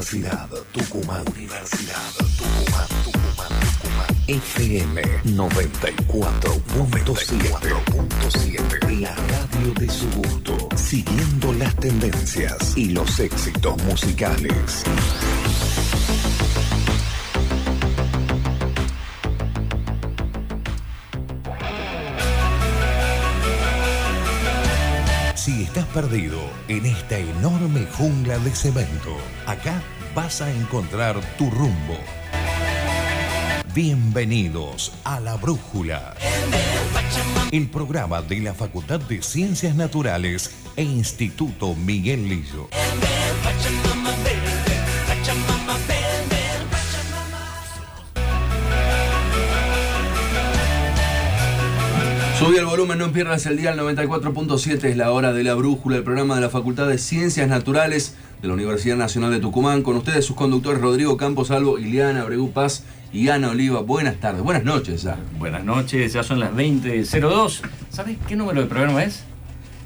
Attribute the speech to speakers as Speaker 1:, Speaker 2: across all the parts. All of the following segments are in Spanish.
Speaker 1: Universidad Tucumán. Universidad Tucumán, Tucumán, Tucumán. FM 94.7. La radio de su gusto. Siguiendo las tendencias y los éxitos musicales. Estás perdido en esta enorme jungla de cemento, acá vas a encontrar tu rumbo. Bienvenidos a La Brújula, el programa de la Facultad de Ciencias Naturales e Instituto Miguel Lillo.
Speaker 2: Subí el volumen, no pierdas el día, el 94.7 es la hora de la brújula, el programa de la Facultad de Ciencias Naturales de la Universidad Nacional de Tucumán. Con ustedes sus conductores Rodrigo Campos Salvo, Iliana Abregu Paz y Ana Oliva. Buenas tardes, buenas noches ya.
Speaker 3: Buenas noches, ya son las 20.02. ¿Sabes qué número de programa es?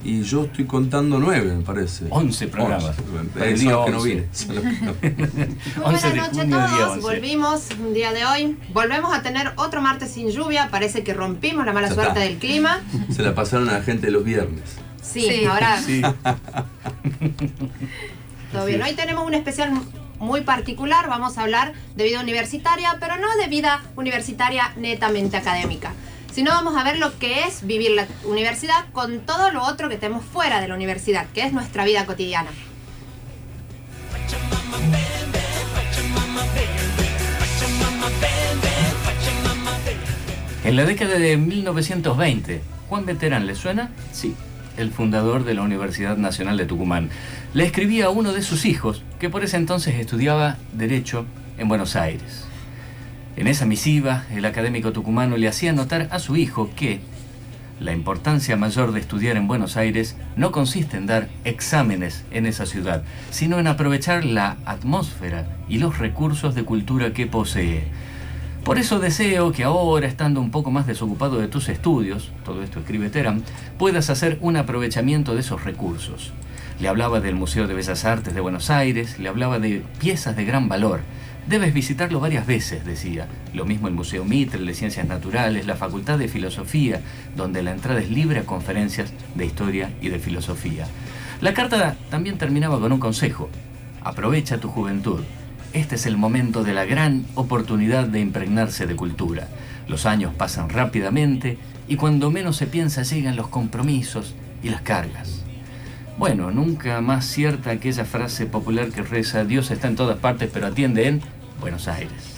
Speaker 2: Y yo estoy contando nueve, me parece.
Speaker 3: 11 programas.
Speaker 2: Once. El día que no vine.
Speaker 4: Muy
Speaker 3: 11
Speaker 4: buenas noches a todos.
Speaker 3: 11.
Speaker 4: Volvimos un día de hoy. Volvemos a tener otro martes sin lluvia. Parece que rompimos la mala
Speaker 2: Ya
Speaker 4: suerte
Speaker 2: está.
Speaker 4: del clima.
Speaker 2: Se la pasaron a la gente los viernes.
Speaker 4: Sí,
Speaker 5: Sí.
Speaker 4: ahora
Speaker 3: Sí.
Speaker 4: todo bien. Hoy tenemos un especial muy particular. Vamos a hablar de vida universitaria, pero no de vida universitaria netamente académica. Sino vamos a ver lo que es vivir la universidad con todo lo otro que tenemos fuera de la universidad, que es nuestra vida cotidiana.
Speaker 3: En la década de 1920, Juan Veterán, ¿le suena? Sí, el fundador de la Universidad Nacional de Tucumán. Le escribía a uno de sus hijos, que por ese entonces estudiaba Derecho en Buenos Aires. En esa misiva, el académico tucumano le hacía notar a su hijo que la importancia mayor de estudiar en Buenos Aires no consiste en dar exámenes en esa ciudad, sino en aprovechar la atmósfera y los recursos de cultura que posee. Por eso deseo que ahora, estando un poco más desocupado de tus estudios, todo esto escribe Teram, puedas hacer un aprovechamiento de esos recursos. Le hablaba del Museo de Bellas Artes de Buenos Aires, le hablaba de piezas de gran valor. Debes visitarlo varias veces, decía. Lo mismo el Museo Mitre de Ciencias Naturales, la Facultad de Filosofía, donde la entrada es libre a conferencias de historia y de filosofía. La carta también terminaba con un consejo. Aprovecha tu juventud. Este es el momento de la gran oportunidad de impregnarse de cultura. Los años pasan rápidamente y cuando menos se piensa llegan los compromisos y las cargas. Bueno, nunca más cierta aquella frase popular que reza Dios está en todas partes pero atiende en Buenos Aires.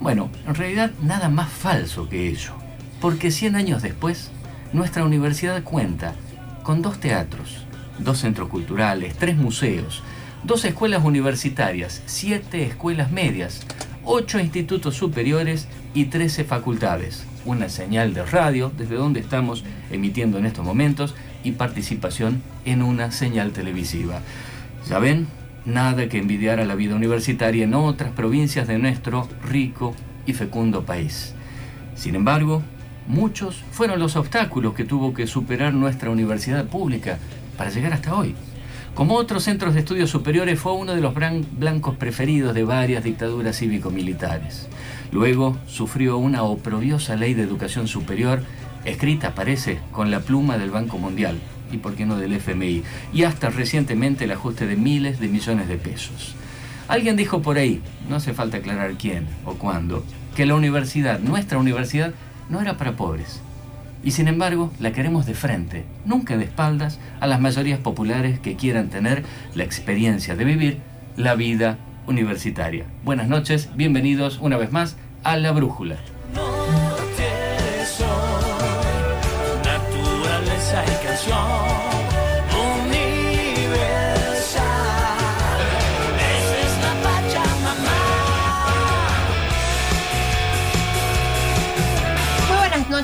Speaker 3: Bueno, en realidad nada más falso que ello, porque 100 años después, nuestra universidad cuenta con dos teatros, dos centros culturales, tres museos, dos escuelas universitarias, siete escuelas medias, ocho institutos superiores y 13 facultades, una señal de radio desde donde estamos emitiendo en estos momentos y participación en una señal televisiva. Ya ven, nada que envidiar a la vida universitaria en otras provincias de nuestro rico y fecundo país. Sin embargo, muchos fueron los obstáculos que tuvo que superar nuestra universidad pública para llegar hasta hoy. Como otros centros de estudios superiores, fue uno de los blancos preferidos de varias dictaduras cívico-militares. Luego sufrió una oprobiosa ley de educación superior, escrita, parece, con la pluma del Banco Mundial, y por qué no del FMI, y hasta recientemente el ajuste de miles de millones de pesos. Alguien dijo por ahí, no hace falta aclarar quién o cuándo, que la universidad, nuestra universidad, no era para pobres. Y sin embargo, la queremos de frente, nunca de espaldas, a las mayorías populares que quieran tener la experiencia de vivir la vida universitaria. Buenas noches, bienvenidos una vez más a La Brújula.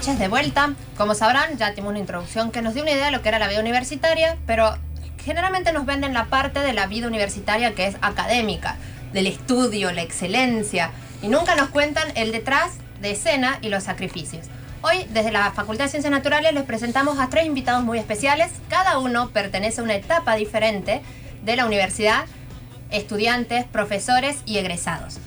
Speaker 4: Noches de vuelta. Como sabrán, ya tuvimos una introducción que nos dio una idea de lo que era la vida universitaria, pero generalmente nos venden la parte de la vida universitaria que es académica, del estudio, la excelencia, y nunca nos cuentan el detrás de escena y los sacrificios. Hoy, desde la Facultad de Ciencias Naturales, les presentamos a tres invitados muy especiales. Cada uno pertenece a una etapa diferente de la universidad estudiantes, profesores y egresados.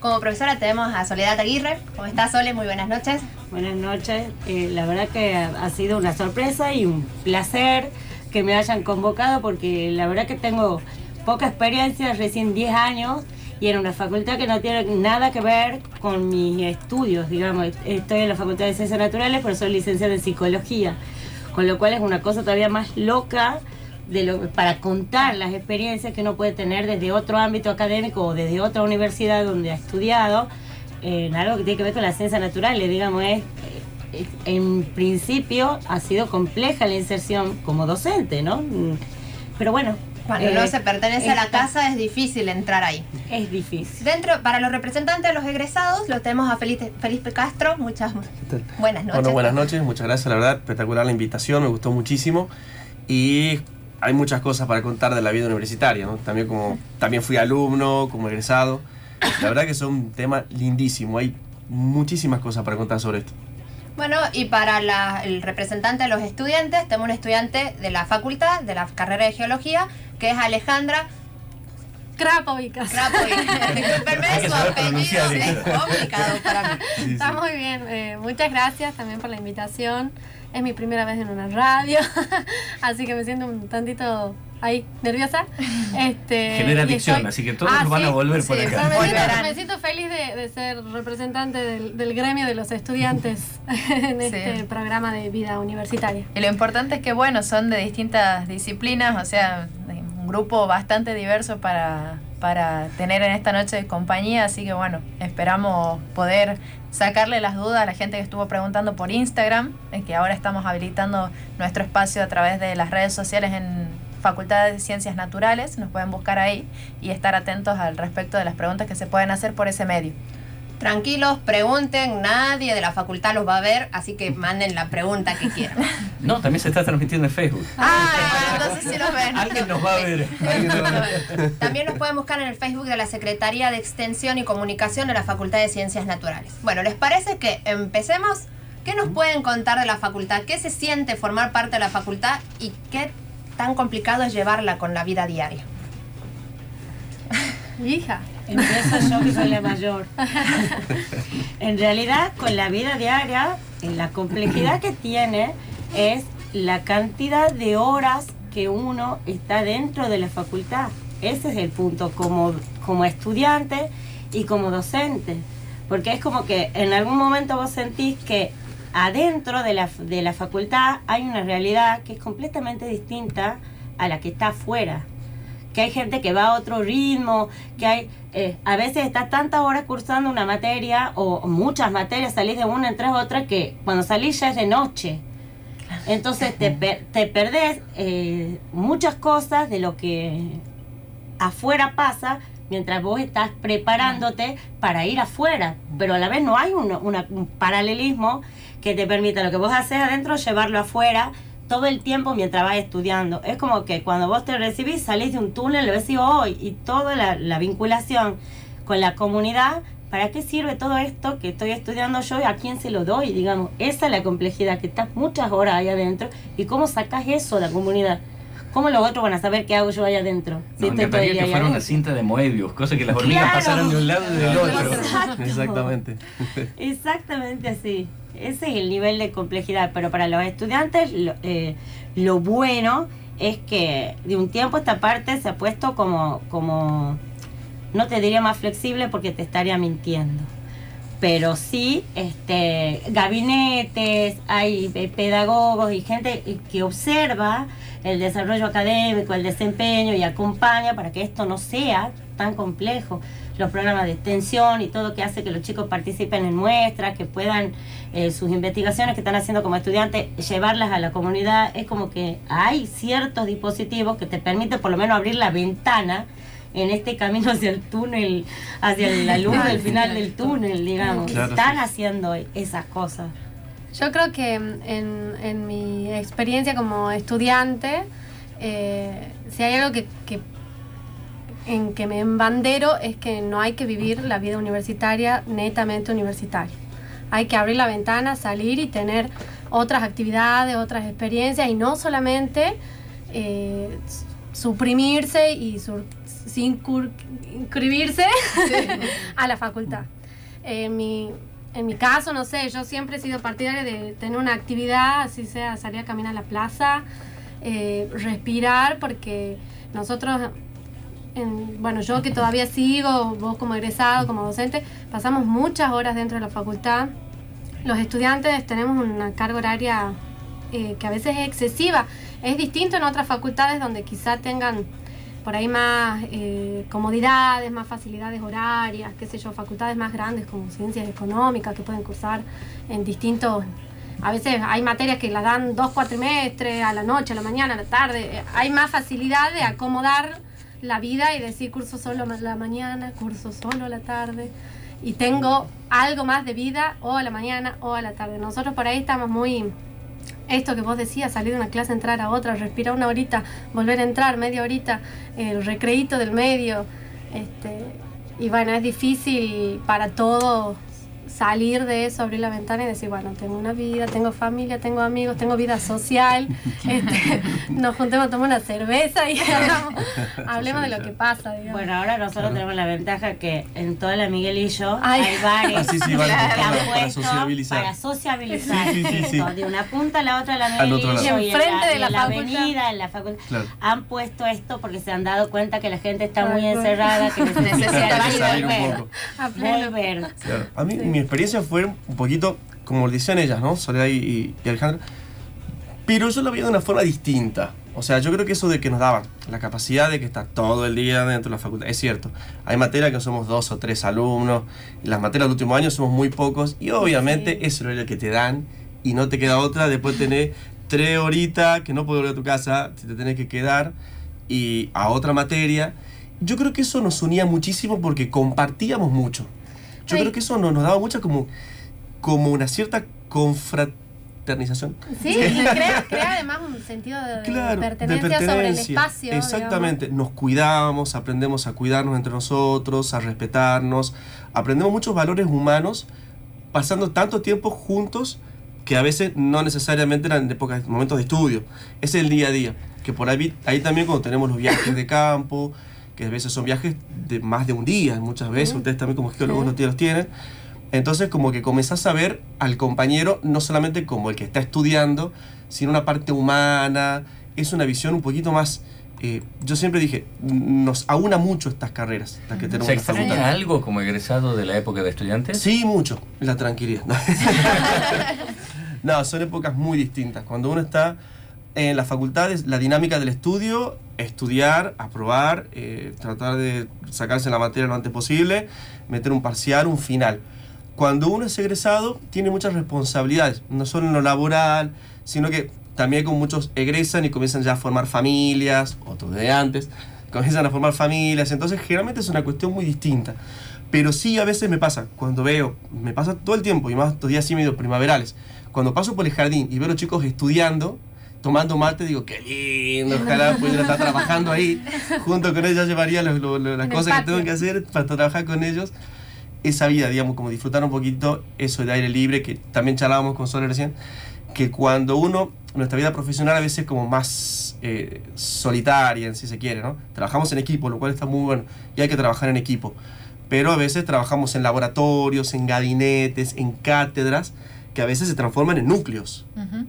Speaker 4: Como profesora tenemos a Soledad Aguirre. ¿Cómo estás, Sole? Muy buenas noches.
Speaker 5: Buenas noches. Eh, la verdad que ha sido una sorpresa y un placer que me hayan convocado porque la verdad que tengo poca experiencia, recién 10 años y en una facultad que no tiene nada que ver con mis estudios, digamos. Estoy en la Facultad de Ciencias Naturales, pero soy licenciada en Psicología, con lo cual es una cosa todavía más loca de lo, para contar las experiencias que uno puede tener desde otro ámbito académico o desde otra universidad donde ha estudiado en algo que tiene que ver con las ciencias naturales, digamos, es, es- en principio ha sido compleja la inserción como docente, ¿no? Pero bueno.
Speaker 4: Cuando
Speaker 5: eh,
Speaker 4: no se pertenece a la casa es difícil entrar ahí.
Speaker 5: Es difícil.
Speaker 4: Dentro, para los representantes de los egresados, lo tenemos a Felipe, Felipe Castro. Muchas buenas noches.
Speaker 6: Bueno, buenas noches, muchas gracias, la verdad, espectacular la invitación, me gustó muchísimo y hay muchas cosas para contar de la vida universitaria, ¿no? También como también fui alumno, como egresado. La verdad que es un tema lindísimo, hay muchísimas cosas para contar sobre esto.
Speaker 4: Bueno, y para la- el representante de los estudiantes, tenemos un estudiante de la facultad, de la carrera de geología, que es Alejandra
Speaker 7: Krapovicas.
Speaker 4: Rapoy. Disculpenme su apellido, es complicado para mí.
Speaker 7: Está muy bien. eh, muchas gracias también por la invitación. Es mi primera vez en una radio, así que me siento un tantito ahí nerviosa. Este,
Speaker 3: Genera adicción,
Speaker 7: estoy-
Speaker 3: así que todos
Speaker 7: Ah,
Speaker 3: van a volver
Speaker 4: Sí,
Speaker 3: por acá.
Speaker 7: me, siento,
Speaker 4: Volverán.
Speaker 7: me siento feliz de, de ser representante del, del gremio de los estudiantes en este programa de vida universitaria.
Speaker 8: Y lo importante es que, bueno, son de distintas disciplinas, o sea, un grupo bastante diverso para, para tener en esta noche de compañía, así que, bueno, esperamos poder sacarle las dudas a la gente que estuvo preguntando por Instagram, eh, que ahora estamos habilitando nuestro espacio a través de las redes sociales en Facultad de Ciencias Naturales, nos pueden buscar ahí y estar atentos al respecto de las preguntas que se pueden hacer por ese medio.
Speaker 4: Tranquilos, pregunten, nadie de la facultad los va a ver, así que manden la pregunta que quieran.
Speaker 3: No, también se está transmitiendo en Facebook.
Speaker 4: Ah, entonces sí los ven.
Speaker 3: Alguien nos va a ver.
Speaker 4: También nos pueden buscar en el Facebook de la Secretaría de Extensión y Comunicación de la Facultad de Ciencias Naturales. Bueno, ¿les parece que empecemos? ¿Qué nos pueden contar de la facultad? ¿Qué se siente formar parte de la facultad y qué tan complicado es llevarla con la vida diaria?
Speaker 7: Hija.
Speaker 5: Empiezo yo que soy la mayor. en realidad, con la vida diaria, la complejidad que tiene es la cantidad de horas que uno está dentro de la facultad. Ese es el punto, como, como estudiante y como docente. Porque es como que en algún momento vos sentís que adentro de la, de la facultad hay una realidad que es completamente distinta a la que está afuera que hay gente que va a otro ritmo, que hay, eh, a veces estás tantas horas cursando una materia o muchas materias, salís de una, entras a otra, que cuando salís ya es de noche. Entonces te, per- te perdés eh, muchas cosas de lo que afuera pasa mientras vos estás preparándote para ir afuera, pero a la vez no hay uno- una- un paralelismo que te permita lo que vos haces adentro llevarlo afuera todo el tiempo mientras vas estudiando. Es como que cuando vos te recibís salís de un túnel, lo decís hoy y toda la, la vinculación con la comunidad. ¿Para qué sirve todo esto que estoy estudiando yo y a quién se lo doy? Digamos, esa es la complejidad, que estás muchas horas ahí adentro y cómo sacas eso de la comunidad. ¿Cómo los otros van a saber qué hago yo ahí adentro? Si
Speaker 3: No, encantaría que fuera una cinta de Moebius, cosa que las hormigas
Speaker 5: Claro.
Speaker 3: pasaran de un lado y del otro.
Speaker 5: Exacto.
Speaker 6: Exactamente.
Speaker 5: Exactamente así. Ese es el nivel de complejidad. Pero para los estudiantes, lo, eh, lo bueno es que de un tiempo esta parte se ha puesto como, como, no te diría más flexible porque te estaría mintiendo. Pero sí, este, gabinetes, hay eh, pedagogos y gente que observa el desarrollo académico, el desempeño y acompaña para que esto no sea tan complejo. Los programas de extensión y todo que hace que los chicos participen en muestras, que puedan eh, sus investigaciones que están haciendo como estudiantes, llevarlas a la comunidad. Es como que hay ciertos dispositivos que te permiten por lo menos abrir la ventana en este camino hacia el túnel, hacia la luz del final del túnel, digamos.
Speaker 6: Claro,
Speaker 5: Están
Speaker 6: sí.
Speaker 5: haciendo esas cosas.
Speaker 7: Yo creo que en, en mi experiencia como estudiante, eh, si hay algo que, que- en que me embandero es que no hay que vivir la vida universitaria netamente universitaria. Hay que abrir la ventana, salir y tener otras actividades, otras experiencias y no solamente eh, suprimirse y sur- sin inscribirse a la facultad. En mi, en mi caso, no sé, yo siempre he sido partidaria de tener una actividad, así sea salir a caminar a la plaza, eh, respirar, porque nosotros, en- bueno, yo que todavía sigo, vos como egresado, como docente, pasamos muchas horas dentro de la facultad. Los estudiantes tenemos una carga horaria eh, que a veces es excesiva. Es distinto en otras facultades donde quizá tengan por ahí más eh, comodidades, más facilidades horarias, qué sé yo, facultades más grandes como ciencias económicas que pueden cursar en distintos... A veces hay materias que las dan dos cuatrimestres, a la noche, a la mañana, a la tarde. Eh, Hay más facilidad de acomodar la vida y decir curso solo la mañana, curso solo la tarde. Y tengo algo más de vida o a la mañana o a la tarde. Nosotros por ahí estamos muy esto que vos decías, salir de una clase, entrar a otra, respirar una horita, volver a entrar media horita, el recreíto del medio. Este, y bueno, es difícil para todos salir de eso, abrir la ventana y decir, bueno, tengo una vida, tengo familia, tengo amigos, tengo vida social. Este, nos juntemos a tomar una cerveza y hablamos- hablemos de lo que pasa. digamos.
Speaker 5: Bueno, ahora nosotros tenemos la ventaja que en toda la Miguelillo
Speaker 7: Ay.
Speaker 5: hay bares
Speaker 6: Ah, sí, sí, vale,
Speaker 5: que
Speaker 6: para-
Speaker 5: han
Speaker 6: para
Speaker 5: puesto
Speaker 6: sociabilizar.
Speaker 5: para sociabilizar
Speaker 6: Sí, sí, sí, sí.
Speaker 5: esto, de una punta a la otra de la
Speaker 6: otro
Speaker 5: Miguelillo
Speaker 6: lado.
Speaker 5: y en
Speaker 7: Enfrente de
Speaker 5: y
Speaker 7: la
Speaker 5: en la
Speaker 7: facultad.
Speaker 5: avenida, en la facultad.
Speaker 6: Claro.
Speaker 5: Han puesto esto porque se han dado cuenta que la gente está muy encerrada, que necesita salir,
Speaker 6: un
Speaker 5: volver.
Speaker 6: poco.
Speaker 7: A pleno.
Speaker 5: Volver.
Speaker 6: Claro. A mí mi experiencia fue un poquito, como decían ellas, ¿no? Soledad y, y- Alejandra. Pero yo lo veía de una forma distinta. O sea, yo creo que eso de que nos daban la capacidad de que está todo el día dentro de la facultad, es cierto. Hay materias que somos dos o tres alumnos, y las materias del último año somos muy pocos, y obviamente eso es lo que te dan, y no te queda otra, después tenés tres horitas que no puedes volver a tu casa, si te tenés que quedar, y a otra materia. Yo creo que eso nos unía muchísimo porque compartíamos mucho. Yo creo que eso nos, nos daba mucha como, como una cierta confraternización.
Speaker 7: Sí, y crea, crea además un sentido de, pertenencia, sobre el espacio.
Speaker 6: Exactamente, nos cuidamos, aprendemos a cuidarnos entre nosotros, a respetarnos, aprendemos muchos valores humanos pasando tanto tiempo juntos que a veces no necesariamente eran de épocas, momentos de estudio. Es el día a día. Que por ahí, ahí también cuando tenemos los viajes de campo, que a veces son viajes de más de un día, muchas veces, ustedes también como geólogos los los tienen. Entonces como que comenzás a ver al compañero no solamente como el que está estudiando, sino una parte humana, es una visión un poquito más... eh, yo siempre dije, nos aúna mucho estas carreras, las que tenemos
Speaker 3: ¿Se extraña algo como egresado de la época de estudiantes?
Speaker 6: Sí, mucho. La tranquilidad. No, son épocas muy distintas. Cuando uno está en las facultades, la dinámica del estudio, estudiar, aprobar, eh, tratar de sacarse la materia lo antes posible, meter un parcial, un final. Cuando uno es egresado, tiene muchas responsabilidades, no solo en lo laboral, sino que también con muchos egresan y comienzan ya a formar familias, otros de antes, comienzan a formar familias, entonces generalmente es una cuestión muy distinta. Pero sí a veces me pasa, cuando veo, me pasa todo el tiempo, y más estos días así medio primaverales, cuando paso por el jardín y veo a los chicos estudiando, tomando mate, digo, qué lindo, ojalá pudiera estar trabajando ahí, junto con ellos llevaría los- los- los- las cosas que tengo que hacer para trabajar con ellos. Esa vida, digamos, como disfrutar un poquito eso de aire libre, que también charlábamos con Sole recién, que cuando uno, nuestra vida profesional a veces es como más eh, solitaria, si se quiere, ¿no? Trabajamos en equipo, lo cual está muy bueno, y hay que trabajar en equipo. Pero a veces trabajamos en laboratorios, en gabinetes, en cátedras, que a veces se transforman en núcleos.
Speaker 8: Ujú.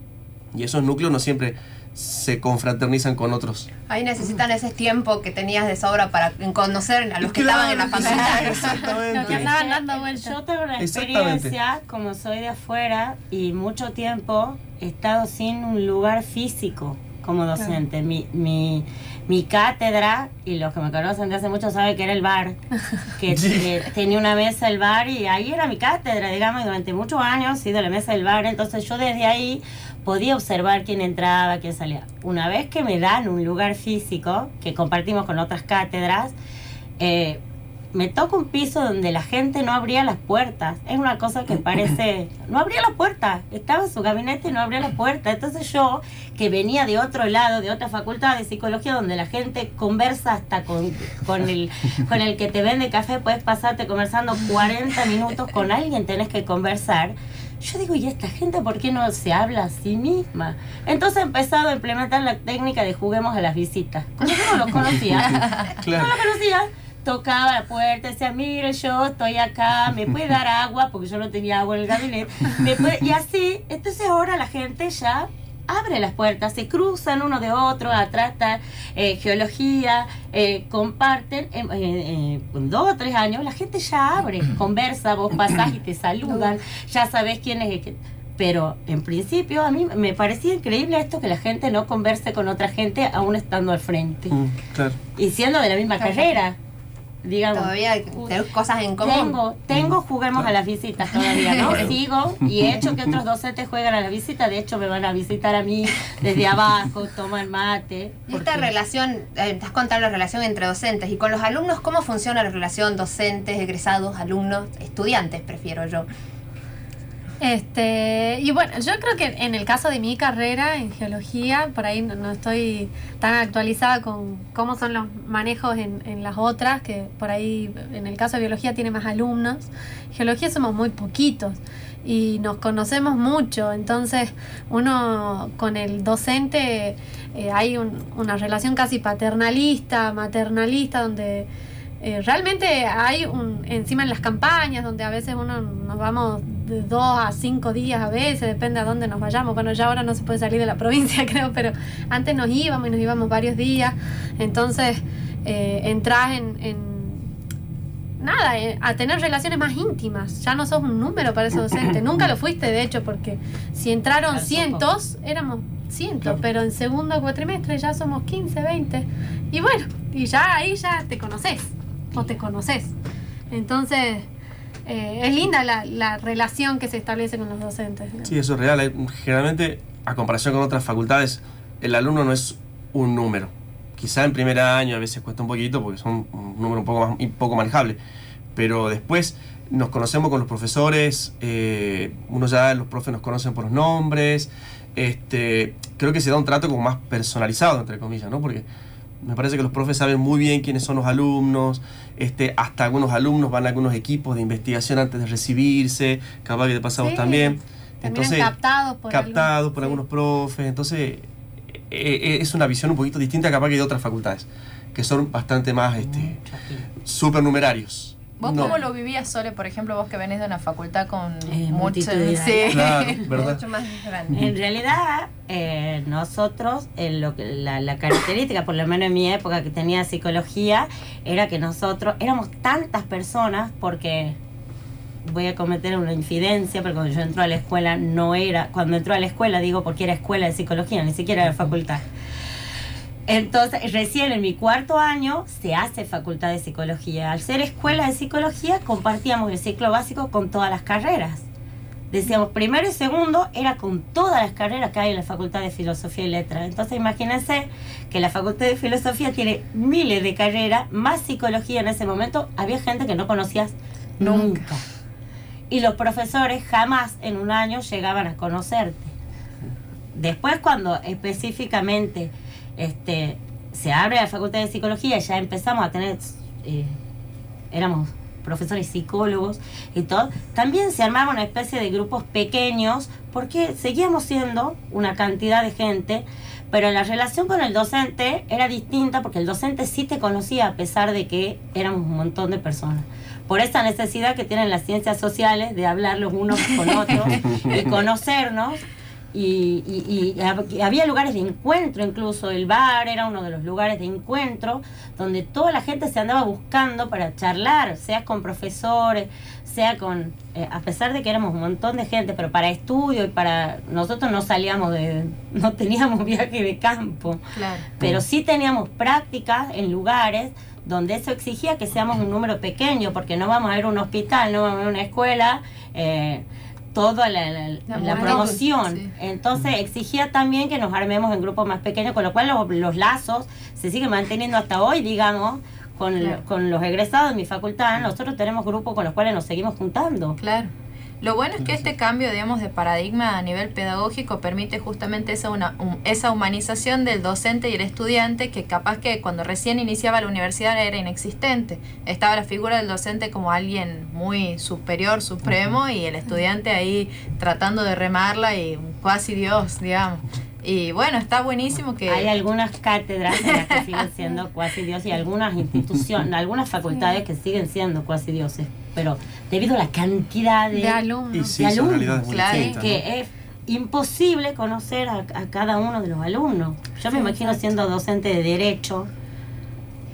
Speaker 6: Y esos núcleos no siempre se confraternizan con otros.
Speaker 4: Ahí necesitan ese tiempo que tenías de sobra para conocer a los que
Speaker 6: Claro
Speaker 4: estaban en la facultad.
Speaker 7: Lo que
Speaker 6: Exactamente.
Speaker 7: andaban dando vueltas.
Speaker 5: Yo tengo una
Speaker 6: Exactamente.
Speaker 5: experiencia, como soy de afuera y mucho tiempo he estado sin un lugar físico como docente. Mi, mi, mi cátedra, y los que me conocen de hace mucho saben que era el bar, que
Speaker 6: Sí.
Speaker 5: eh, tenía una mesa el bar y ahí era mi cátedra, digamos, y durante muchos años he sido la mesa del bar, entonces yo desde ahí podía observar quién entraba, quién salía. Una vez que me dan un lugar físico, que compartimos con otras cátedras, eh, me toca un piso donde la gente no abría las puertas. Es una cosa que parece... No abría la puerta. Estaba en su gabinete y no abría la puerta. Entonces yo, que venía de otro lado, de otra facultad de psicología, donde la gente conversa hasta con, con, el, con el que te vende café, puedes pasarte conversando 40 minutos con alguien, tenés que conversar. Yo digo, ¿y esta gente por qué no se habla a sí misma? Entonces he empezado a implementar la técnica de juguemos a las visitas. Como yo no los conocía.
Speaker 6: Claro.
Speaker 5: No lo conocía. Tocaba la puerta, decía, mire, yo estoy acá, me puede dar agua, porque yo no tenía agua en el gabinete. ¿Me puede-?" Y así, entonces ahora la gente ya abre las puertas, se cruzan uno de otro, a tratar eh, geología, eh, comparten. eh, eh, eh, con dos o tres años la gente ya abre, conversa, vos pasás y te saludan, ya sabés quién es el que... Pero en principio a mí me parecía increíble esto que la gente no converse con otra gente aún estando al frente.
Speaker 6: Mm, claro.
Speaker 5: Y siendo de la misma
Speaker 4: Claro.
Speaker 5: carrera, digamos.
Speaker 4: Todavía tener cosas en común.
Speaker 5: Tengo, tengo, juguemos a las visitas todavía, ¿no? Sigo y he hecho que otros docentes jueguen a la visita. De hecho, me van a visitar a mí desde abajo, toman mate.
Speaker 4: Y Esta relación, eh, te has contado la relación entre docentes y con los alumnos, ¿cómo funciona la relación docentes, egresados, alumnos, estudiantes, prefiero yo?
Speaker 7: Este, y bueno, yo creo que en el caso de mi carrera en geología, por ahí no, no estoy tan actualizada con cómo son los manejos en, en las otras, que por ahí en el caso de biología tiene más alumnos. Geología somos muy poquitos y nos conocemos mucho, entonces uno con el docente eh, hay un- una relación casi paternalista, maternalista, donde eh, realmente hay un, encima en las campañas, donde a veces uno nos vamos de dos a cinco días a veces, depende a dónde nos vayamos. Bueno, ya ahora no se puede salir de la provincia, creo, pero antes nos íbamos y nos íbamos varios días. Entonces, eh, entras en, en- nada, eh, a tener relaciones más íntimas. Ya no sos un número para ese docente. Nunca lo fuiste, de hecho, porque si entraron
Speaker 5: Claro,
Speaker 7: cientos, éramos cientos,
Speaker 6: Claro.
Speaker 7: pero en segundo cuatrimestre ya somos 15, 20. Y bueno, y ya ahí ya te conoces, o te conoces. Entonces, eh, es linda la, la relación que se establece con los docentes.
Speaker 6: Sí, eso es real. Generalmente, a comparación con otras facultades, el alumno no es un número. Quizá en primer año a veces cuesta un poquito porque son un número un poco, más, un poco manejable. Pero después nos conocemos con los profesores, eh, uno ya, los profes nos conocen por los nombres. Este, creo que se da un trato como más personalizado, entre comillas, ¿no? Porque me parece que los profes saben muy bien quiénes son los alumnos, este, hasta algunos alumnos van a algunos equipos de investigación antes de recibirse, capaz que te pasamos
Speaker 7: Sí,
Speaker 6: también.
Speaker 7: Terminan captados por
Speaker 6: captados
Speaker 7: algún-
Speaker 6: por
Speaker 7: sí.
Speaker 6: algunos profes, entonces eh, eh, es una visión un poquito distinta capaz que de otras facultades, que son bastante más este, supernumerarios.
Speaker 8: ¿Vos
Speaker 6: No.
Speaker 8: cómo lo vivías, Sole, por ejemplo, vos que venís de una facultad con
Speaker 5: Eh,
Speaker 8: mucho... Sí.
Speaker 6: Claro.
Speaker 4: Mucho más grande.
Speaker 5: En realidad, eh, nosotros, en lo que, la, la característica, por lo menos en mi época que tenía psicología, era que nosotros éramos tantas personas porque voy a cometer una infidencia, pero cuando yo entré a la escuela no era, cuando entró a la escuela digo porque era escuela de psicología, ni siquiera era facultad. Entonces, recién en mi cuarto año se hace facultad de psicología. Al ser escuela de psicología, compartíamos el ciclo básico con todas las carreras. Decíamos, primero y segundo era con todas las carreras que hay en la Facultad de Filosofía y Letras. Entonces, imagínense que la Facultad de Filosofía tiene miles de carreras, más psicología en ese momento. Había gente que no conocías nunca. Y los profesores jamás en un año llegaban a conocerte. Después, cuando específicamente este, se abre la Facultad de Psicología, ya empezamos a tener, eh, éramos profesores psicólogos y todo, también se armaba una especie de grupos pequeños, porque seguíamos siendo una cantidad de gente, pero la relación con el docente era distinta, porque el docente sí te conocía a pesar de que éramos un montón de personas. Por esa necesidad que tienen las ciencias sociales de hablar los unos con otros y conocernos, y, y- y hab- y había lugares de encuentro incluso, el bar era uno de los lugares de encuentro donde toda la gente se andaba buscando para charlar, sea con profesores, sea con, eh, a pesar de que éramos un montón de gente, pero para estudio y para, nosotros no salíamos de, no teníamos viaje de campo,
Speaker 8: Claro.
Speaker 5: pero sí teníamos prácticas en lugares donde eso exigía que seamos un número pequeño, porque no vamos a ir a un hospital, no vamos a ir a una escuela, eh, toda la, la-
Speaker 8: La
Speaker 5: la
Speaker 8: multitud,
Speaker 5: promoción.
Speaker 8: sí.
Speaker 5: Entonces exigía también que nos armemos en grupos más pequeños, con lo cual los, los lazos se siguen manteniendo hasta hoy, digamos, con,
Speaker 8: Claro.
Speaker 5: con los egresados de mi facultad. Nosotros tenemos grupos con los cuales nos seguimos juntando.
Speaker 8: Claro. Lo bueno es que este cambio, digamos, de paradigma a nivel pedagógico permite justamente esa, una, esa humanización del docente y el estudiante que capaz que cuando recién iniciaba la universidad era inexistente. Estaba la figura del docente como alguien muy superior, supremo, y el estudiante ahí tratando de remarla y un cuasi Dios, digamos. Y bueno, está buenísimo que...
Speaker 5: Hay algunas cátedras en las que siguen siendo cuasi dioses y algunas instituciones, algunas facultades que siguen siendo cuasi dioses, pero debido a la cantidad de,
Speaker 7: De alumnos.
Speaker 6: Sí,
Speaker 5: de
Speaker 8: claro,
Speaker 5: que es imposible conocer a, a cada uno de los alumnos. Yo me imagino siendo docente de derecho.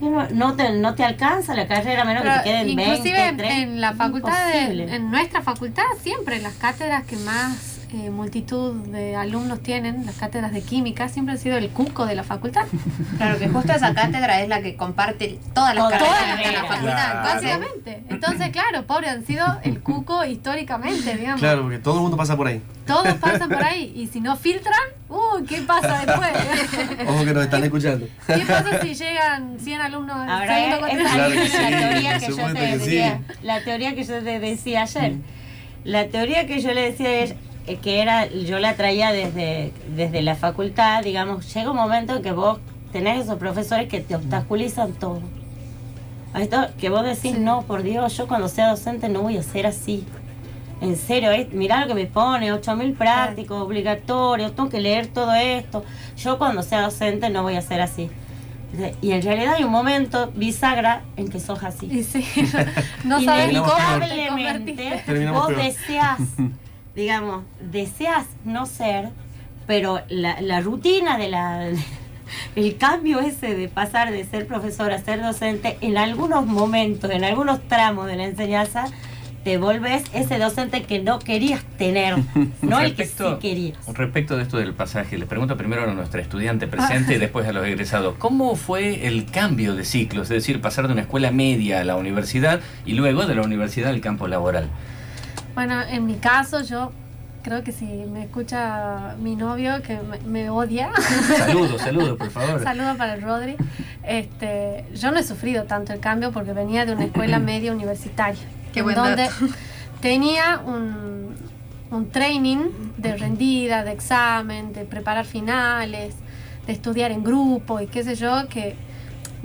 Speaker 5: No, no te, no te alcanza la carrera a menos que te queden 20,
Speaker 7: inclusive en-
Speaker 5: 30.
Speaker 7: en la facultad, de- en nuestra facultad, siempre las cátedras que más eh, multitud de alumnos tienen, las cátedras de química, siempre han sido el cuco de la facultad.
Speaker 4: Claro que justo esa cátedra es la que comparte todas las
Speaker 5: Todas
Speaker 4: carreras
Speaker 7: las
Speaker 4: de la facultad.
Speaker 6: Claro.
Speaker 7: Básicamente. Entonces, claro, pobre, han sido el cuco históricamente, digamos.
Speaker 6: Claro, porque todo el mundo pasa por ahí.
Speaker 7: Todos pasan por ahí y si no filtran, uh, ¿qué pasa después?
Speaker 6: Ojo que nos están escuchando.
Speaker 7: ¿Qué pasa si llegan 100 alumnos al
Speaker 5: Ahora es
Speaker 7: cuatrimestre?
Speaker 6: Claro que
Speaker 5: la teoría que yo te
Speaker 6: que sí.
Speaker 5: decía, la teoría que yo te decía ayer. La teoría que yo le decía es que era, yo la traía desde, desde la facultad, digamos, llega un momento en que vos tenés esos profesores que te obstaculizan todo. A Esto que vos decís,
Speaker 7: Sí.
Speaker 5: no, por Dios, yo cuando sea docente no voy a ser así. En serio, es, mirá lo que me pone, 8000 prácticos, obligatorios, tengo que leer todo esto. Yo cuando sea docente no voy a ser así. Y en realidad hay un momento bisagra en que sos así.
Speaker 7: Y sí, no sabes cómo te
Speaker 5: vos deseas, digamos, deseas no ser, pero la, la rutina de la el cambio ese de pasar de ser profesor a ser docente, en algunos momentos, en algunos tramos de la enseñanza, te volves ese docente que no querías tener, no el que sí querías.
Speaker 3: Respecto de esto del pasaje, le pregunto primero a nuestra estudiante presente y después a los egresados. ¿Cómo fue el cambio de ciclo? Es decir, pasar de una escuela media a la universidad y luego de la universidad al campo laboral.
Speaker 7: Bueno, en mi caso, yo creo que si me escucha mi novio, que me, me odia,
Speaker 3: Saludos, saludos, por favor.
Speaker 7: saludo para el Rodri, este, yo no he sufrido tanto el cambio porque venía de una escuela media universitaria.
Speaker 8: Qué
Speaker 7: en
Speaker 8: buen
Speaker 7: donde
Speaker 8: dato.
Speaker 7: tenía un, un training de rendida, de examen, de preparar finales, de estudiar en grupo y qué sé yo, que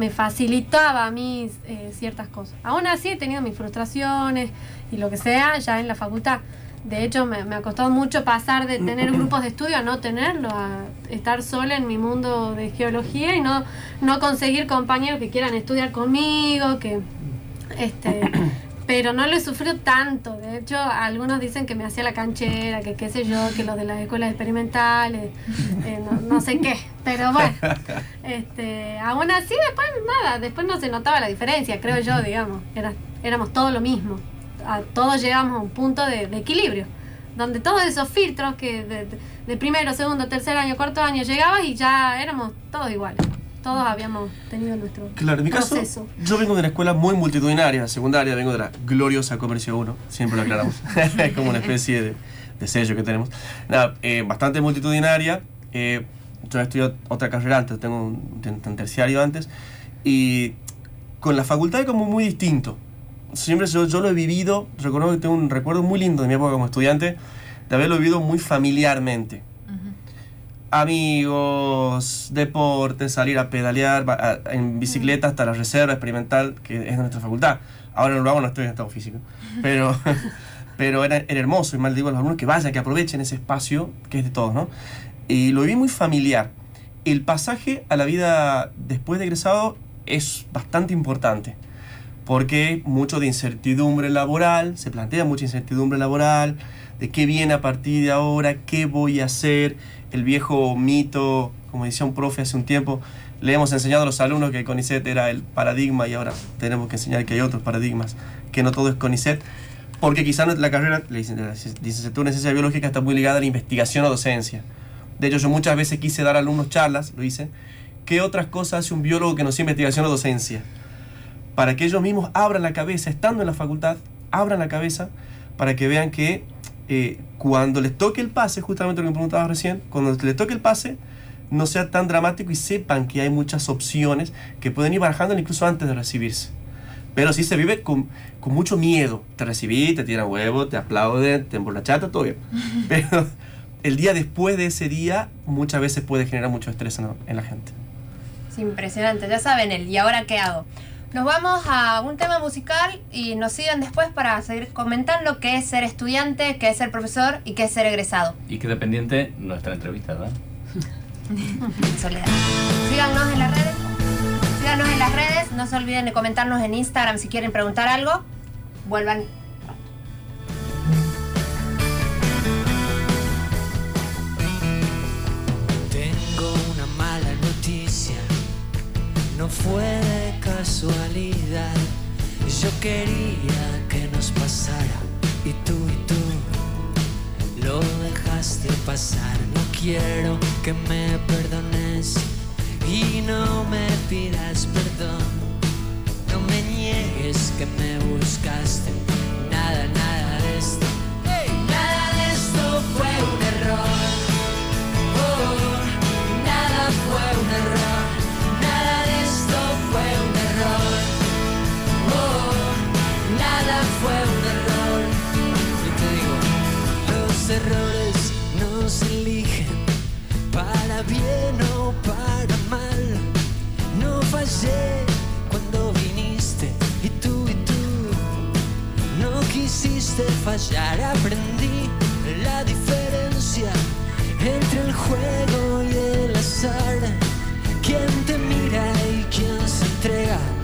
Speaker 7: me facilitaba a mí eh, ciertas cosas. Aún así he tenido mis frustraciones y lo que sea ya en la facultad. De hecho, me, me ha costado mucho pasar de tener grupos de estudio a no tenerlo, a estar sola en mi mundo de geología y no, no conseguir compañeros que quieran estudiar conmigo, que este pero no lo he sufrido tanto. De hecho, algunos dicen que me hacía la canchera, que qué sé yo, que los de las escuelas experimentales, eh, no, no sé qué. Pero bueno, este, aún así después nada, después no se notaba la diferencia, creo yo, digamos. Era, éramos todo lo mismo. A, todos llegamos a un punto de, de equilibrio, donde todos esos filtros que de, de- de primero, segundo, tercer año, cuarto año llegabas y ya éramos todos iguales. Todos habíamos tenido nuestro
Speaker 6: Claro, en mi caso,
Speaker 7: proceso.
Speaker 6: yo vengo de una escuela muy multitudinaria, secundaria, vengo de la gloriosa Comercio 1, siempre lo aclaramos, es como una especie de, de sello que tenemos. Nada, eh, bastante multitudinaria, eh, yo estudié otra carrera antes, tengo un, un terciario antes, y con la facultad es como muy distinto. Siempre yo, yo lo he vivido, recuerdo que tengo un recuerdo muy lindo de mi época como estudiante, de haberlo vivido muy familiarmente amigos, deportes, salir a pedalear a- en bicicleta hasta la reserva experimental que es de nuestra facultad. Ahora no lo hago, no estoy en estado físico. Pero, pero era, era hermoso y mal digo a los alumnos que vayan, que aprovechen ese espacio que es de todos, ¿no? Y lo vi muy familiar. El pasaje a la vida después de egresado es bastante importante porque mucho de incertidumbre laboral, se plantea mucha incertidumbre laboral, de qué viene a partir de ahora, qué voy a hacer, el viejo mito, como decía un profe hace un tiempo, le hemos enseñado a los alumnos que CONICET era el paradigma y ahora tenemos que enseñar que hay otros paradigmas, que no todo es CONICET, porque quizá no- la carrera, la licenciatura en ciencia biológica está muy ligada a la investigación o docencia. De hecho, yo muchas veces quise dar a alumnos charlas, lo hice, ¿qué otras cosas hace un biólogo que no sea investigación o docencia? para que ellos mismos abran la cabeza, estando en la facultad, abran la cabeza para que vean que eh, cuando les toque el pase, justamente lo que me preguntabas recién, cuando les toque el pase, no sea tan dramático y sepan que hay muchas opciones que pueden ir barajando incluso antes de recibirse. Pero sí se vive con, con mucho miedo. Te recibí, te tiran huevo, te aplauden, te emborrachaste, todo bien. Pero el día después de ese día muchas veces puede generar mucho estrés en, en la gente.
Speaker 4: Es impresionante, ya saben el ¿y ahora qué hago? Nos vamos a un tema musical y nos siguen después para seguir comentando qué es ser estudiante, qué es ser profesor y qué es ser egresado.
Speaker 3: Y queda pendiente nuestra entrevista, ¿verdad?
Speaker 4: Soledad. Síganos en las redes. Síganos en las redes. No se olviden de comentarnos en Instagram si quieren preguntar algo. Vuelvan.
Speaker 9: Tengo una mala noticia, no fue de casualidad. Yo quería que nos pasara y tú y tú lo dejaste pasar. No quiero que me perdones y no me pidas perdón. No me niegues que me buscaste. Nada, nada de esto. Nada de esto fue un error. Oh, nada fue un error, fue un error. Y te digo, los errores no se eligen para bien o para mal. No fallé cuando viniste y tú y tú no quisiste fallar, aprendí la diferencia entre el juego y el azar. Quién te mira y quién se entrega.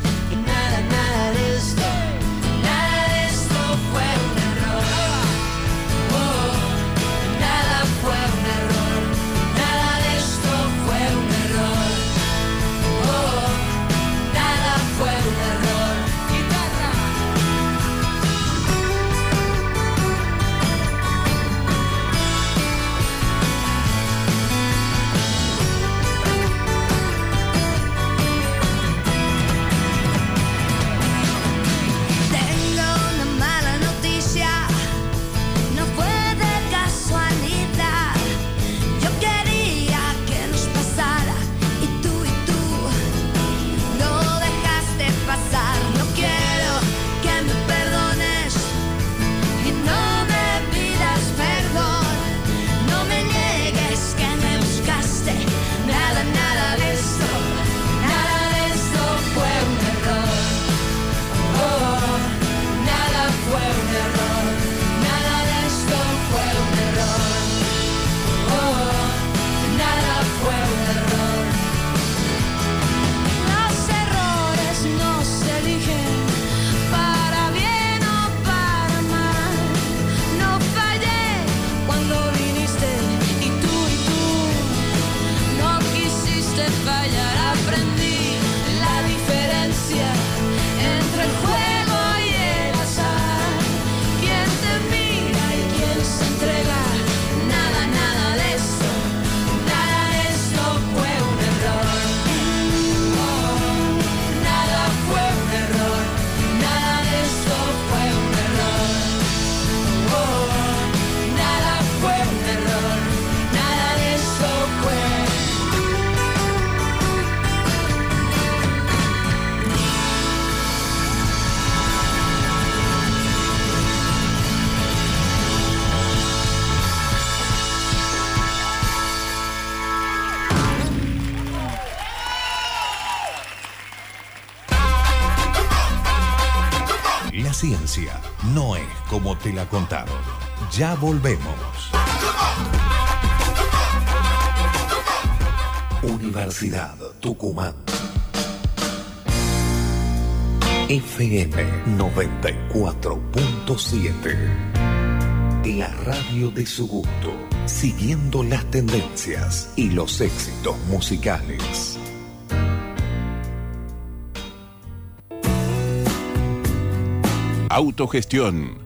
Speaker 1: Como te la contaron. Ya volvemos. Universidad Tucumán. FM 94.7. La radio de su gusto, siguiendo las tendencias y los éxitos musicales.
Speaker 10: Autogestión,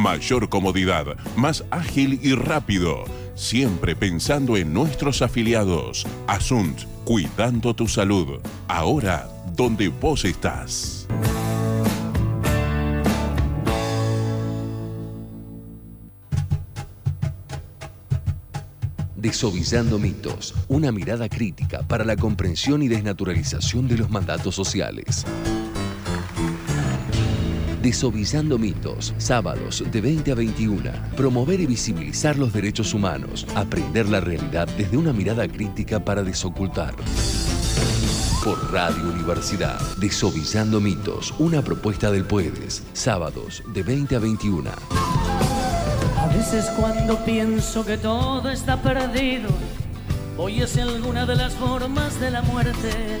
Speaker 10: Mayor comodidad, más ágil y rápido. Siempre pensando en nuestros afiliados. Asunt, cuidando tu salud. Ahora, donde vos estás.
Speaker 11: Desobillando mitos, una mirada crítica para la comprensión y desnaturalización de los mandatos sociales. Desobillando mitos, sábados de 20 a 21. Promover y visibilizar los derechos humanos. Aprender la realidad desde una mirada crítica para desocultar. Por Radio Universidad. Desobillando mitos, una propuesta del Puedes. Sábados de 20 a 21.
Speaker 12: A veces cuando pienso que todo está perdido, voy hacia alguna de las formas de la muerte.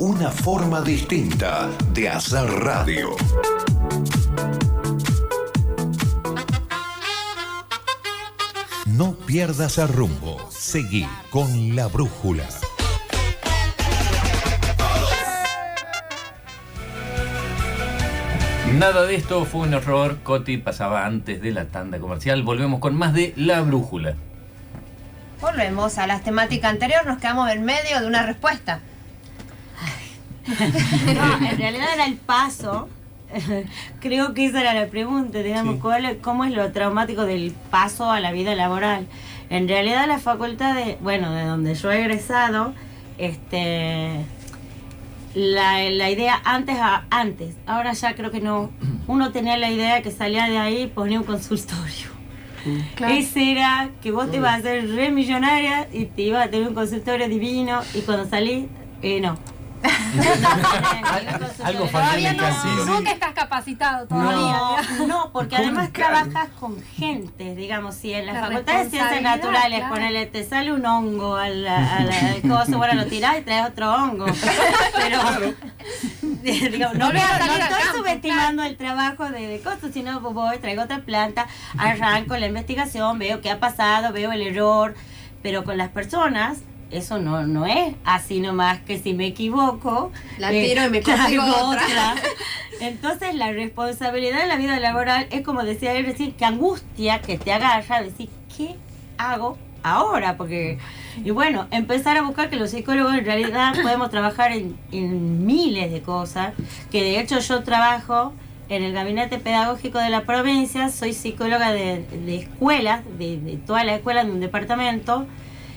Speaker 1: Una forma distinta de hacer radio. No pierdas el rumbo. Seguí con la brújula.
Speaker 3: Nada de esto fue un error. Coti pasaba antes de la tanda comercial. Volvemos con más de La Brújula.
Speaker 4: Volvemos a las temáticas anteriores, nos quedamos en medio de una respuesta.
Speaker 5: No, en realidad era el paso. Creo que esa era la pregunta, digamos, ¿cuál es- ¿cómo es lo traumático del paso a la vida laboral? En realidad la facultad de, bueno, de donde yo he egresado, este, la, la idea antes a antes, ahora ya creo que no, uno tenía la idea que salía de ahí y ponía un consultorio.
Speaker 7: Claro.
Speaker 5: Ese era que vos te ibas a hacer re millonaria y te ibas a tener un consultorio divino y cuando salís, eh, no.
Speaker 3: Algo
Speaker 7: Todavía no,
Speaker 3: fantástico.
Speaker 7: no que estás capacitado todavía.
Speaker 5: No, no, porque además trabajas con gente, digamos, si en la
Speaker 7: La
Speaker 5: Facultad de Ciencias Naturales,
Speaker 7: claro.
Speaker 5: ponele, te sale un hongo al, al, al coso, bueno, lo tirás y traes otro hongo. Pero, digamos, no, no
Speaker 7: al
Speaker 5: estoy
Speaker 7: campo,
Speaker 5: subestimando el trabajo de, de cosas, sino voy, traigo otra planta, arranco la investigación, veo qué ha pasado, veo el error, pero con las personas eso no, no es así nomás que si me equivoco
Speaker 4: La tiro y me consigo otra.
Speaker 5: Entonces la responsabilidad en la vida laboral es como decía él recién, que angustia que te agarra, decir, ¿qué hago ahora? Porque, y bueno, empezar a buscar que los psicólogos en realidad podemos trabajar en, en miles de cosas, que de hecho yo trabajo en el gabinete pedagógico de la provincia, soy psicóloga de, de escuelas, de, de todas las escuelas de un departamento,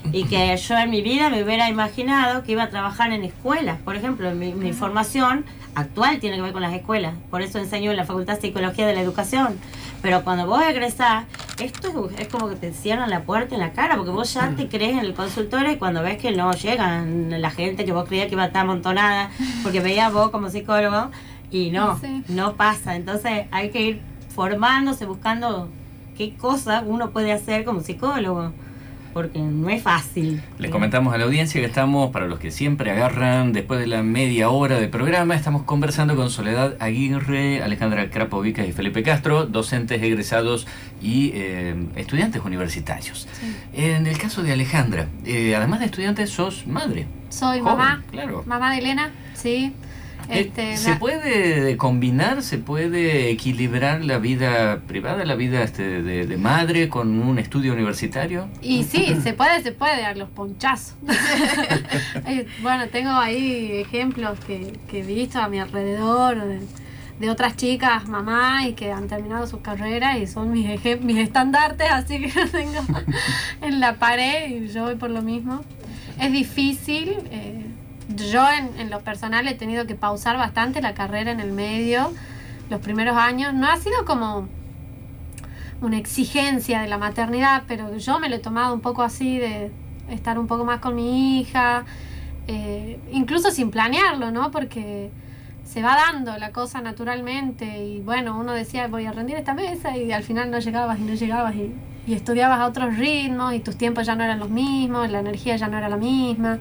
Speaker 5: y que yo en mi vida me hubiera imaginado que iba a trabajar en escuelas. Por ejemplo, mi, mi formación actual tiene que ver con las escuelas, por eso enseño en la Facultad de Psicología de la Educación. Pero cuando vos egresás, esto es, como que te cierran la puerta en la cara, porque vos ya te crees en el consultorio y cuando ves que no llegan la gente que vos creías que iba a estar amontonada, porque veías vos como psicólogo, y no,
Speaker 7: Sí.
Speaker 5: no pasa. Entonces hay que ir formándose, buscando qué cosas uno puede hacer como psicólogo, porque no es fácil.
Speaker 3: Les comentamos a la audiencia que estamos, para los que siempre agarran después de la media hora de programa, estamos conversando con Soledad Aguirre, Alejandra Krapovica y Felipe Castro, docentes egresados y eh, estudiantes universitarios. En el caso de Alejandra, eh, además de estudiante, sos madre.
Speaker 7: Soy
Speaker 3: Joven,
Speaker 7: mamá.
Speaker 3: claro.
Speaker 7: Mamá de Elena, sí.
Speaker 3: Eh,
Speaker 7: Este,
Speaker 3: ¿Se
Speaker 7: la-
Speaker 3: puede combinar, se puede equilibrar la vida privada, la vida este, de, de madre con un estudio universitario?
Speaker 7: Y sí, se puede, se puede dar los ponchazos. Eh, bueno, tengo ahí ejemplos que, que he visto a mi alrededor de, de otras chicas, mamá, y que han terminado sus carreras y son mis, mis estandartes, así que los tengo en la pared y yo voy por lo mismo. Es difícil. eh, yo en, lo personal he tenido que pausar bastante la carrera en el medio los primeros años. No ha sido como una exigencia de la maternidad, pero yo me lo he tomado un poco así de estar un poco más con mi hija, eh, incluso sin planearlo, ¿no? Porque se va dando la cosa naturalmente y bueno, uno decía voy a rendir esta mesa y al final no llegabas y no llegabas y, y estudiabas a otros ritmos y tus tiempos ya no eran los mismos, la energía ya no era la misma.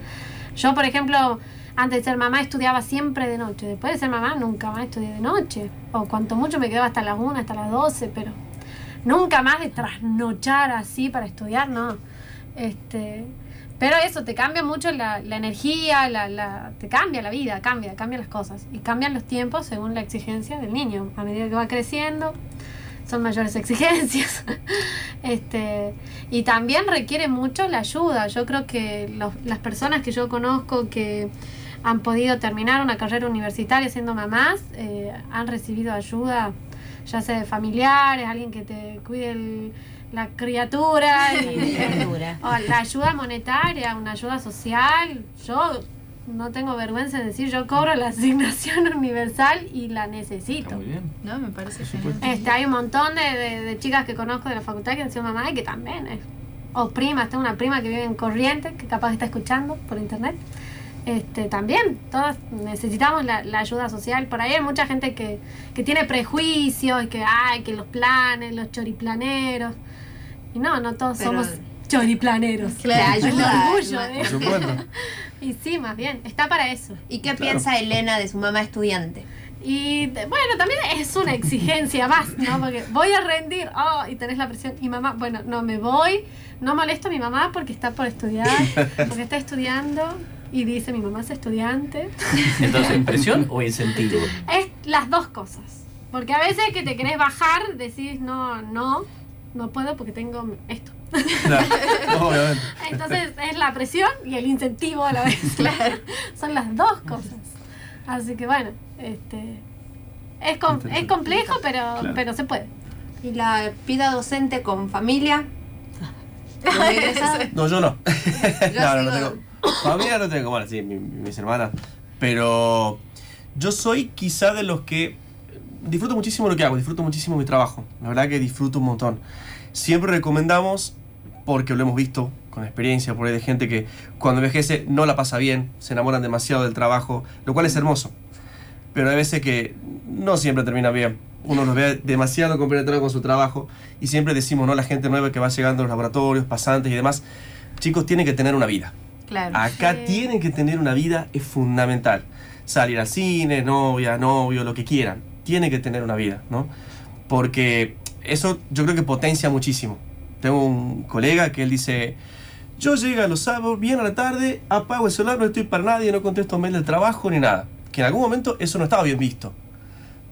Speaker 7: Yo, por ejemplo, antes de ser mamá estudiaba siempre de noche, después de ser mamá nunca más estudié de noche, o cuanto mucho me quedaba hasta las 1, hasta las 12, pero nunca más de trasnochar así para estudiar, no. Este, pero eso, te cambia mucho la, la energía, la, la- te cambia la vida, cambia, cambia las cosas. Y cambian los tiempos según la exigencia del niño. A medida que va creciendo, son mayores exigencias. este, y también requiere mucho la ayuda. Yo creo que los- las personas que yo conozco que han podido terminar una carrera universitaria siendo mamás, eh, han recibido ayuda, ya sea de familiares, alguien que te cuide el- la criatura, y, o la ayuda monetaria, una ayuda social. Yo no tengo vergüenza de decir, yo cobro la asignación universal y la necesito.
Speaker 2: Muy bien.
Speaker 8: No, me parece.
Speaker 7: Este, hay un montón de, de- de chicas que conozco de la facultad que han sido mamá y que también es. O primas, tengo una prima que vive en Corrientes, que capaz está escuchando por internet. Este, también, todas necesitamos la, la ayuda social. Por ahí hay mucha gente que, que tiene prejuicios, que hay, que los planes, los choriplaneros. Y no, no todos
Speaker 4: Pero-
Speaker 7: somos choriplaneros.
Speaker 4: Claro,
Speaker 7: El
Speaker 4: ayuda,
Speaker 7: orgullo. ¿eh?
Speaker 6: Por supuesto.
Speaker 7: Y sí, más bien, está para eso.
Speaker 4: ¿Y qué
Speaker 6: Claro.
Speaker 4: piensa Elena de su mamá estudiante?
Speaker 7: Y bueno, también es una exigencia más, ¿no? Porque voy a rendir, oh, y tenés la presión. Y mamá, bueno, no me voy, no molesto a mi mamá porque está por estudiar, porque está estudiando y dice mi mamá es estudiante.
Speaker 3: Entonces, ¿presión o incentivo?
Speaker 7: Es las dos cosas. Porque a veces que te querés bajar, decís, no, no, no puedo porque tengo esto.
Speaker 6: Claro, obviamente.
Speaker 7: Entonces es la presión y el incentivo a la vez. Son las dos cosas. Así que bueno, este es, com- es complejo, pero,
Speaker 6: Claro.
Speaker 7: pero se puede.
Speaker 4: ¿Y la vida docente con familia?
Speaker 6: No, yo no. no, no, tengo. Familia no tengo, bueno, sí, mi- mi- mis hermanas. Pero yo soy quizá de los que disfruto muchísimo lo que hago, disfruto muchísimo mi trabajo. La verdad que disfruto un montón. Siempre recomendamos, porque lo hemos visto con experiencia por ahí de gente que cuando envejece no la pasa bien, se enamoran demasiado del trabajo, lo cual es hermoso. Pero hay veces que no siempre termina bien. Uno los ve demasiado compenetrado con su trabajo y siempre decimos, ¿no? La gente nueva que va llegando a los laboratorios, pasantes y demás, chicos, tienen que tener una vida.
Speaker 8: Claro.
Speaker 6: Acá
Speaker 7: Sí.
Speaker 6: tienen que tener una vida, es fundamental. Salir al cine, novia, novio, lo que quieran. Tienen que tener una vida, ¿no? Porque eso yo creo que potencia muchísimo. Tengo un colega que él dice, yo llego los sábados, bien a la tarde, apago el celular, no estoy para nadie, no contesto mail del trabajo ni nada. Que en algún momento eso no estaba bien visto.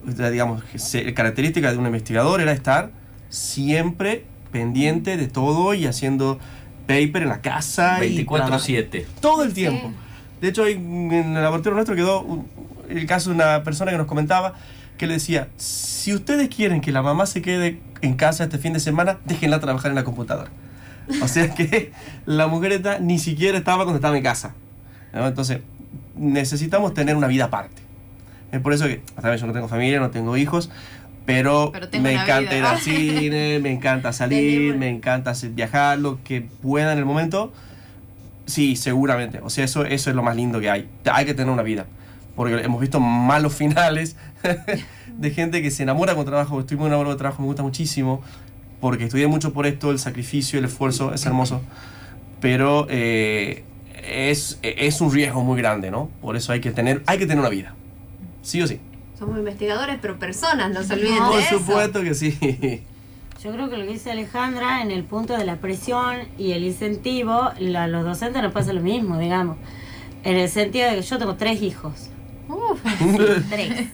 Speaker 6: Digamos, que se- característica de un investigador era estar siempre pendiente de todo y haciendo paper en la casa. y traba-
Speaker 3: 24-7.
Speaker 6: todo el
Speaker 7: Sí.
Speaker 6: tiempo. De hecho, en el laboratorio nuestro quedó un- el caso de una persona que nos comentaba que le decía, si ustedes quieren que la mamá se quede en casa este fin de semana, déjenla trabajar en la computadora. O sea que la mujer esta ni siquiera estaba cuando estaba en casa. ¿no? Entonces, necesitamos tener una vida aparte. Es por eso que, hasta yo no tengo familia, no tengo hijos, pero,
Speaker 8: Pero
Speaker 6: me encanta
Speaker 8: vida.
Speaker 6: ir al cine, me encanta salir, me encanta viajar, lo que pueda en el momento. Sí, seguramente. O sea, eso, eso es lo más lindo que hay. Hay que tener una vida. Porque hemos visto malos finales de gente que se enamora con trabajo. Estoy muy enamorado de trabajo, me gusta muchísimo. Porque estudié mucho por esto, el sacrificio, el esfuerzo, es hermoso. Pero eh, es, es un riesgo muy grande, ¿no? Por eso hay que tener, hay que tener una vida. Sí o sí.
Speaker 4: Somos investigadores, pero personas, no se olviden
Speaker 6: Por
Speaker 4: de eso.
Speaker 6: supuesto que sí.
Speaker 5: Yo creo que lo que dice Alejandra en el punto de la presión y el incentivo, a los docentes nos pasa lo mismo, digamos. En el sentido de que yo tengo tres hijos.
Speaker 7: Uf,
Speaker 5: Tres.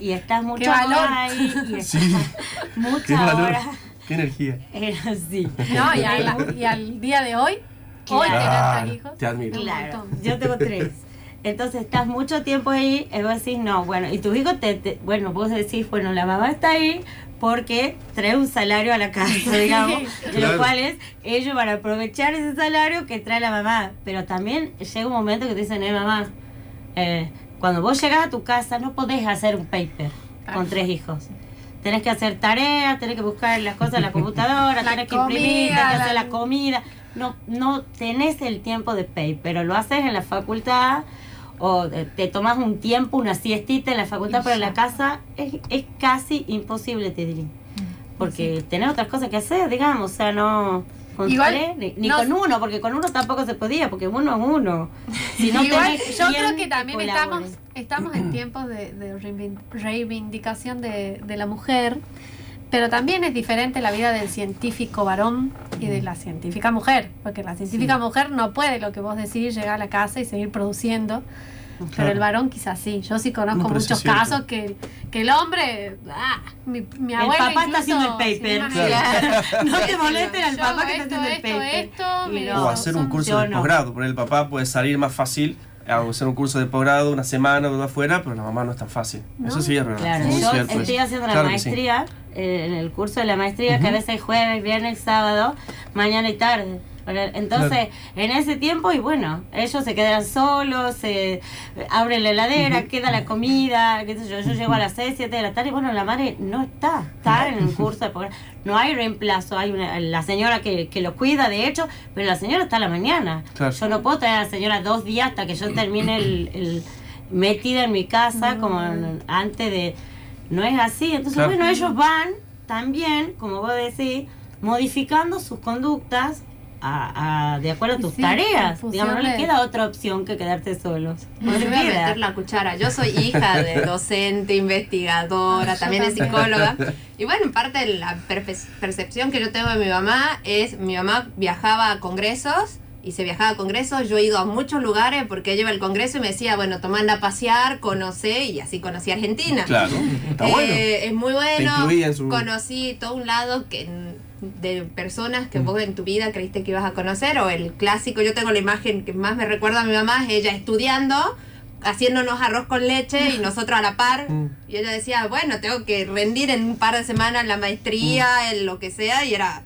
Speaker 5: Y estás mucho
Speaker 7: Qué valor.
Speaker 5: ahí. Y estás
Speaker 6: Sí. Qué
Speaker 5: muchas
Speaker 6: valor.
Speaker 5: horas.
Speaker 6: Qué energía.
Speaker 5: Era así.
Speaker 7: no, y, al, y al día de hoy, hoy
Speaker 6: Claro,
Speaker 7: hijos.
Speaker 6: te admiro.
Speaker 5: Claro, yo tengo tres. Entonces estás mucho tiempo ahí y vos decís, no, bueno, y tus hijos te, te- bueno, vos decís, bueno, la mamá está ahí porque trae un salario a la casa, digamos, de
Speaker 6: Claro.
Speaker 5: los cuales ellos van a aprovechar ese salario que trae la mamá. Pero también llega un momento que te dicen, eh, mamá, eh, cuando vos llegas a tu casa no podés hacer un paper con tres hijos. Tenés que hacer tareas, tenés que buscar las cosas en la computadora,
Speaker 7: La
Speaker 5: tenés que imprimir, tenés que hacer la comida. No, no tenés el tiempo de paper, pero lo haces en la facultad o te tomas un tiempo, una siestita en la facultad, pero en la casa es, es casi imposible, te diría. Porque tenés otras cosas que hacer, digamos, o sea, no... Con
Speaker 7: Igual,
Speaker 5: tres, ni, ni
Speaker 7: no-
Speaker 5: con uno, porque con uno tampoco se podía, porque uno es uno. Si no
Speaker 7: Igual, yo creo que también estamos, estamos en tiempos de, de reivin- reivindicación de, de la mujer, pero también es diferente la vida del científico varón y de la científica mujer, porque la científica
Speaker 5: Sí.
Speaker 7: mujer no puede lo que vos decís, llegar a la casa y seguir produciendo. Pero el varón quizás sí. Yo sí conozco
Speaker 6: No, sí
Speaker 7: muchos
Speaker 6: es cierto.
Speaker 7: casos que, que el hombre, ah, mi, mi
Speaker 5: El
Speaker 7: abuela
Speaker 5: papá está haciendo el paper.
Speaker 7: sí,
Speaker 5: Claro. No te
Speaker 7: Sí,
Speaker 5: molesten al papá que está haciendo el paper.
Speaker 7: Esto, esto,
Speaker 5: no,
Speaker 6: O hacer un curso de
Speaker 5: no.
Speaker 6: posgrado, porque el papá puede salir más fácil a hacer un curso de posgrado una semana o dos afuera, pero la mamá no es tan fácil. Eso sí es verdad.
Speaker 5: Claro,
Speaker 6: muy
Speaker 5: yo
Speaker 6: cierto
Speaker 5: estoy
Speaker 6: eso.
Speaker 5: haciendo la
Speaker 6: Claro que sí.
Speaker 5: maestría, eh, en el curso de la maestría, que a veces es jueves, viernes, sábado, mañana y tarde. Entonces, en ese tiempo, y bueno, ellos se quedan solos, se abren la heladera, queda la comida, qué sé yo, yo llego a las 6, 7 de la tarde, y bueno, la madre no está, está en el curso de posgrado. No hay reemplazo, hay una, la señora que, que lo cuida, de hecho, pero la señora está a la mañana.
Speaker 6: Claro.
Speaker 5: Yo no puedo traer a la señora dos días hasta que yo termine el, el- metida en mi casa, como antes de... No es así. Entonces,
Speaker 6: Claro.
Speaker 5: bueno, ellos van también, como vos decís, modificando sus conductas a, a- de acuerdo a tus
Speaker 7: sí,
Speaker 5: tareas. Digamos, no les queda otra opción que quedarte solos. No
Speaker 4: Yo
Speaker 5: les
Speaker 4: voy a meter la cuchara. Yo soy hija de docente, investigadora, también es psicóloga. Y bueno, en parte de la percepción que yo tengo de mi mamá es, mi mamá viajaba a congresos y se viajaba a congresos, yo he ido a muchos lugares porque ella iba al congreso y me decía, bueno, tomanda a pasear, conocé y así conocí Argentina.
Speaker 6: Claro, está
Speaker 4: Eh,
Speaker 6: bueno.
Speaker 4: Es muy bueno.
Speaker 6: su-
Speaker 4: Conocí todo un lado que de personas que vos en tu vida creíste que ibas a conocer o el clásico, yo tengo la imagen que más me recuerda a mi mamá, es ella estudiando, haciéndonos arroz con leche y nosotros a la par. Y ella decía, bueno, tengo que rendir en un par de semanas la maestría, en lo que sea, y era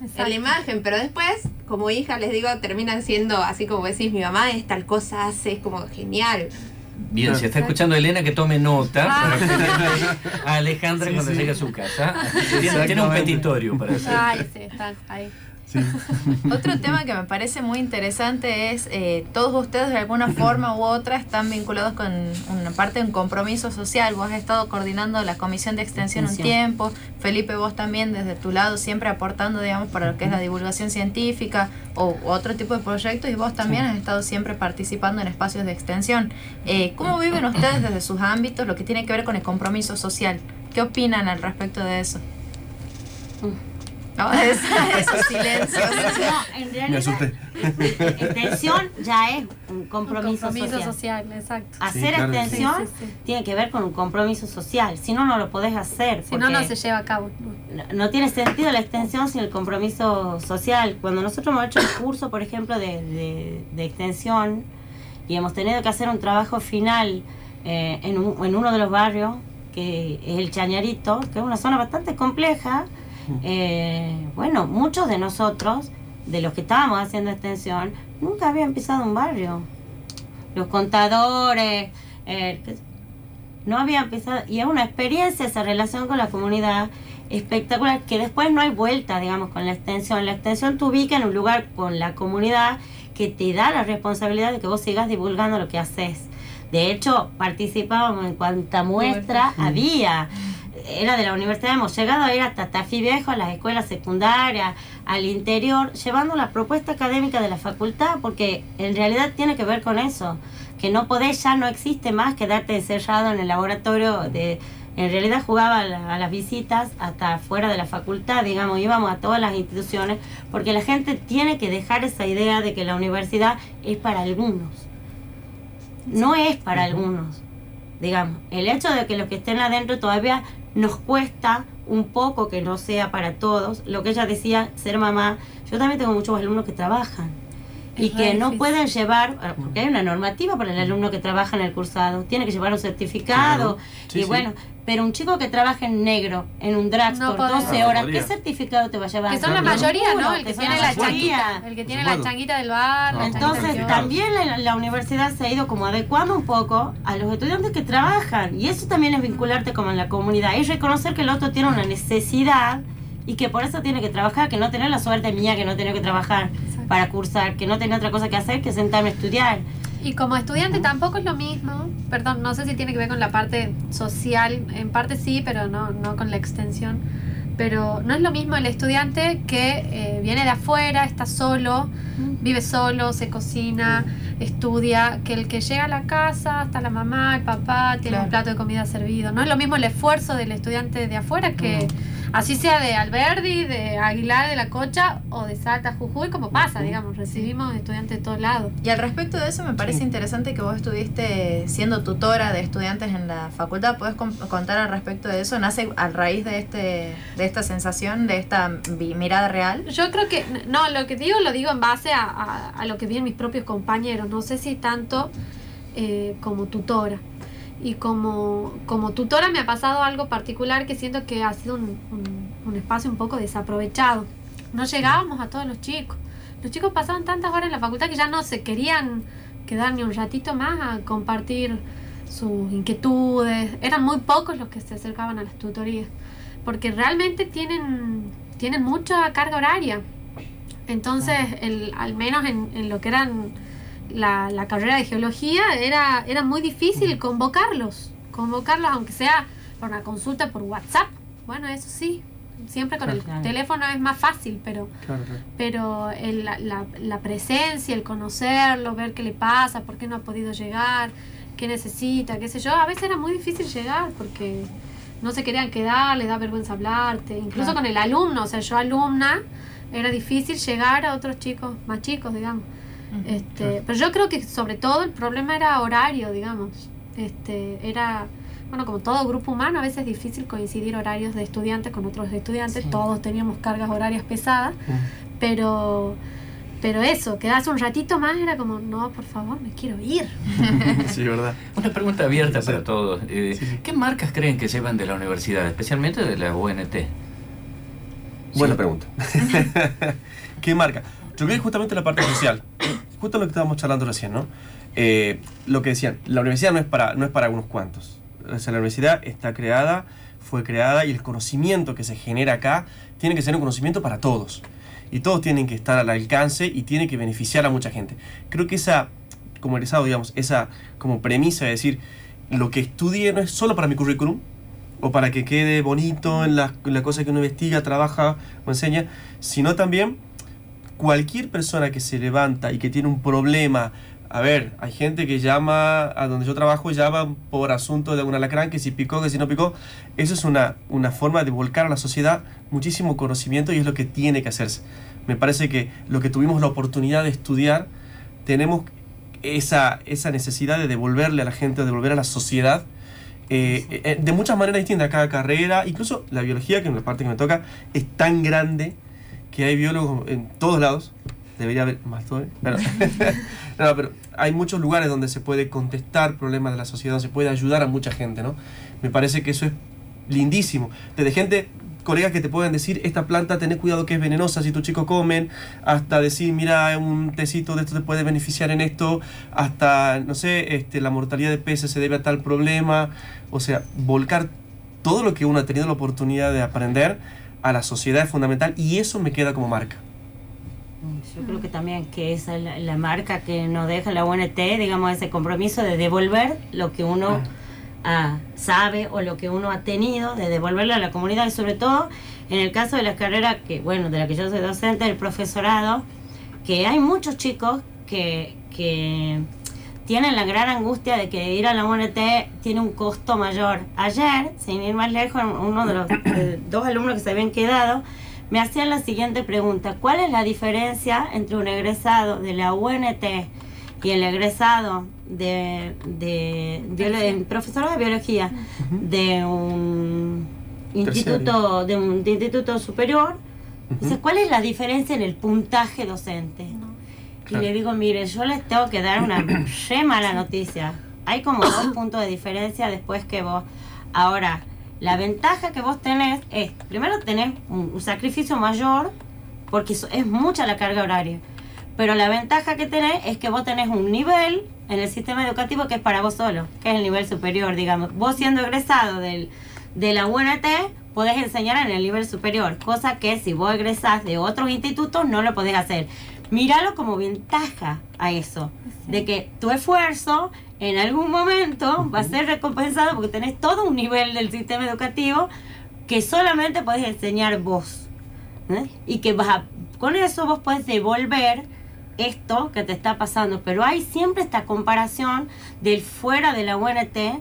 Speaker 4: en la imagen, pero después, como hija, les digo, terminan siendo, así como decís, mi mamá es tal cosa, hace, es como genial.
Speaker 3: Bien, si está escuchando a Elena, que tome nota
Speaker 7: Ah.
Speaker 3: para a Alejandra
Speaker 6: Sí,
Speaker 3: cuando
Speaker 6: sí.
Speaker 3: llegue a su casa. Tiene, tiene un petitorio para hacer.
Speaker 7: Ay, sí, están ahí.
Speaker 8: Otro tema que me parece muy interesante es eh, todos ustedes de alguna forma u otra están vinculados con una parte de un compromiso social. Vos has estado coordinando la comisión de extensión un tiempo, Felipe vos también desde tu lado siempre aportando digamos para lo que es la divulgación científica o u otro tipo de proyectos y vos también has estado siempre participando en espacios de extensión. Eh, ¿Cómo viven ustedes desde sus ámbitos lo que tiene que ver con el compromiso social? ¿Qué opinan al respecto de eso? No, es- esos silencios.
Speaker 5: No, en
Speaker 6: Me
Speaker 5: realidad,
Speaker 6: asusté.
Speaker 5: extensión ya es un compromiso,
Speaker 7: Compromiso
Speaker 5: social.
Speaker 7: social, exacto.
Speaker 5: Hacer
Speaker 6: claro
Speaker 5: extensión
Speaker 7: Sí, sí, sí.
Speaker 5: tiene que ver con un compromiso social. Si no, no lo podés hacer.
Speaker 7: Si no, no se lleva a cabo.
Speaker 5: no, no tiene sentido la extensión sin el compromiso social. Cuando nosotros hemos hecho el curso, por ejemplo, de, de- de extensión y hemos tenido que hacer un trabajo final eh, en, un- en uno de los barrios, que es el Chañarito, que es una zona bastante compleja, eh, bueno, muchos de nosotros, de los que estábamos haciendo extensión, nunca habían pisado un barrio. Los contadores, eh, no habían pisado, y es una experiencia esa relación con la comunidad espectacular, que después no hay vuelta, digamos, con la extensión. La extensión te ubica en un lugar con la comunidad que te da la responsabilidad de que vos sigas divulgando lo que haces. De hecho, participábamos en cuanta muestra había. Era de la universidad, hemos llegado a ir hasta Tafí Viejo, a las escuelas secundarias, al interior, llevando la propuesta académica de la facultad, porque en realidad tiene que ver con eso, que no podés, ya no existe más quedarte encerrado en el laboratorio de... En realidad jugaba a, la- a las visitas hasta fuera de la facultad, digamos, íbamos a todas las instituciones, porque la gente tiene que dejar esa idea de que la universidad es para algunos. No es para algunos, digamos. El hecho de que los que estén adentro todavía nos cuesta un poco que no sea para todos. Lo que ella decía, ser mamá, yo también tengo muchos alumnos que trabajan y que no pueden llevar, ah, porque hay una normativa para el alumno que trabaja en el cursado, tiene que llevar un certificado
Speaker 6: Claro. Sí,
Speaker 5: y
Speaker 6: sí.
Speaker 5: Pero un chico que trabaja en negro, en un drugstore,
Speaker 7: No podés.
Speaker 5: 12
Speaker 6: No,
Speaker 5: horas. ¿qué certificado te va a llevar?
Speaker 7: Que son la mayoría, ¿no? El que
Speaker 5: son
Speaker 7: tiene la
Speaker 5: mayoría.
Speaker 7: changuita. El que tiene la changuita del bar. la changuita
Speaker 5: Entonces
Speaker 7: del
Speaker 5: también la, la universidad se ha ido como adecuando un poco a los estudiantes que trabajan y eso también es vincularte como en la comunidad, es reconocer que el otro tiene una necesidad y que por eso tiene que trabajar, que no tener la suerte mía que no tener que trabajar para cursar, que no tener otra cosa que hacer que sentarme a estudiar.
Speaker 7: Y como estudiante tampoco es lo mismo. Perdón, no sé si tiene que ver con la parte social. En parte sí, pero no, no con la extensión. Pero no es lo mismo el estudiante que eh, viene de afuera, está solo, vive solo, se cocina, estudia, que el que llega a la casa, está la mamá, el papá, tiene un plato de comida servido. No es lo mismo el esfuerzo del estudiante de afuera que así sea de Alberdi, de Aguilar, de La Cocha o de Salta, Jujuy, como pasa, digamos. Recibimos estudiantes de todos lados.
Speaker 8: Y al respecto de eso me parece interesante que vos estuviste siendo tutora de estudiantes en la facultad. ¿Puedes contar al respecto de eso? ¿Nace a raíz de este de esta sensación, de esta mirada real?
Speaker 7: Yo creo que, no, lo que digo lo digo en base a, a- a lo que vi en mis propios compañeros, no sé si tanto eh, como tutora. Y como, como tutora me ha pasado algo particular que siento que ha sido un, un- un espacio un poco desaprovechado. No llegábamos a todos los chicos. Los chicos pasaban tantas horas en la facultad que ya no se querían quedar ni un ratito más a compartir sus inquietudes. Eran muy pocos los que se acercaban a las tutorías. Porque realmente tienen, tienen mucha carga horaria. Entonces, el, al menos en, en lo que eran la, la carrera de geología, era, era muy difícil convocarlos. Convocarlos, aunque sea por una consulta por WhatsApp. Bueno, eso sí. Siempre con el
Speaker 5: Claro.
Speaker 7: teléfono es más fácil, pero
Speaker 6: Claro,
Speaker 7: pero el- la, la- presencia, el conocerlo, ver qué le pasa, por qué no ha podido llegar, qué necesita, qué sé yo, a veces era muy difícil llegar porque no se querían quedar, le da vergüenza hablarte, incluso con el alumno, o sea, yo alumna, era difícil llegar a otros chicos, más chicos, digamos. Este, pero yo creo que sobre todo el problema era horario, digamos. Este, era, bueno, como todo grupo humano, a veces es difícil coincidir horarios de estudiantes con otros estudiantes. Todos teníamos cargas horarias pesadas, pero, pero eso, quedarse un ratito más era como, no, por favor, me quiero ir.
Speaker 6: Sí, verdad.
Speaker 3: Una pregunta abierta para todos. Eh, ¿Qué marcas creen que llevan de la universidad, especialmente de la UNT?
Speaker 6: Buena pregunta. ¿Qué marca? Yo creo que justamente la parte social. Justo lo que estábamos charlando recién, ¿no? Eh, lo que decían, la universidad no es para, no es para unos cuantos. O sea, la universidad está creada, fue creada y el conocimiento que se genera acá tiene que ser un conocimiento para todos. Y todos tienen que estar al alcance y tiene que beneficiar a mucha gente. Creo que esa, como egresado, digamos, esa como premisa de decir, lo que estudie no es solo para mi currículum, o para que quede bonito en las la cosas que uno investiga, trabaja o enseña, sino también cualquier persona que se levanta y que tiene un problema. A ver, hay gente que llama a donde yo trabajo, llama por asunto de un alacrán, que si picó, que si no picó. Eso es una, una forma de volcar a la sociedad muchísimo conocimiento y es lo que tiene que hacerse. Me parece que lo que tuvimos la oportunidad de estudiar, tenemos esa, esa necesidad de devolverle a la gente, de devolver a la sociedad eh, eh, de muchas maneras distintas cada carrera, incluso la biología, que es la parte que me toca, es tan grande que hay biólogos en todos lados. Debería haber más todavía. Pero, no, pero hay muchos lugares donde se puede contestar problemas de la sociedad, se puede ayudar a mucha gente, ¿no? Me parece que eso es lindísimo. Desde gente, colegas que te pueden decir, esta planta, tenés cuidado que es venenosa si tus chicos comen, hasta decir, mira, un tecito de esto te puede beneficiar en esto, hasta, no sé, este, la mortalidad de peces se debe a tal problema. O sea, volcar todo lo que uno ha tenido la oportunidad de aprender a la sociedad es fundamental y eso me queda como marca.
Speaker 5: Yo creo que también que esa es la, la marca que nos deja la UNT, digamos, ese compromiso de devolver lo que uno ah, sabe o lo que uno ha tenido, de devolverlo a la comunidad y sobre todo en el caso de la carrera que, bueno, de la que yo soy docente, el profesorado, que hay muchos chicos que, que tienen la gran angustia de que ir a la UNT tiene un costo mayor. Ayer, sin ir más lejos, uno de los de dos alumnos que se habían quedado me hacían la siguiente pregunta. ¿Cuál es la diferencia entre un egresado de la UNT y el egresado de, de, el profesor de biología de un instituto de un de instituto superior? Dice, ¿cuál es la diferencia en el puntaje docente? Y
Speaker 13: Claro.
Speaker 5: le digo, mire, yo les tengo que dar una re mala noticia. Hay como dos puntos de diferencia después que vos. Ahora, la ventaja que vos tenés es, primero tenés un, un sacrificio mayor, porque es mucha la carga horaria. Pero la ventaja que tenés es que vos tenés un nivel en el sistema educativo que es para vos solo, que es el nivel superior, digamos. Vos siendo egresado del, de la UNT, podés enseñar en el nivel superior, cosa que si vos egresás de otros institutos no lo podés hacer. Míralo como ventaja a eso, de que tu esfuerzo en algún momento va a ser recompensado porque tenés todo un nivel del sistema educativo que solamente podés enseñar vos. ¿eh? Y que vas a- con eso vos podés devolver esto que te está pasando. Pero hay siempre esta comparación del fuera de la UNT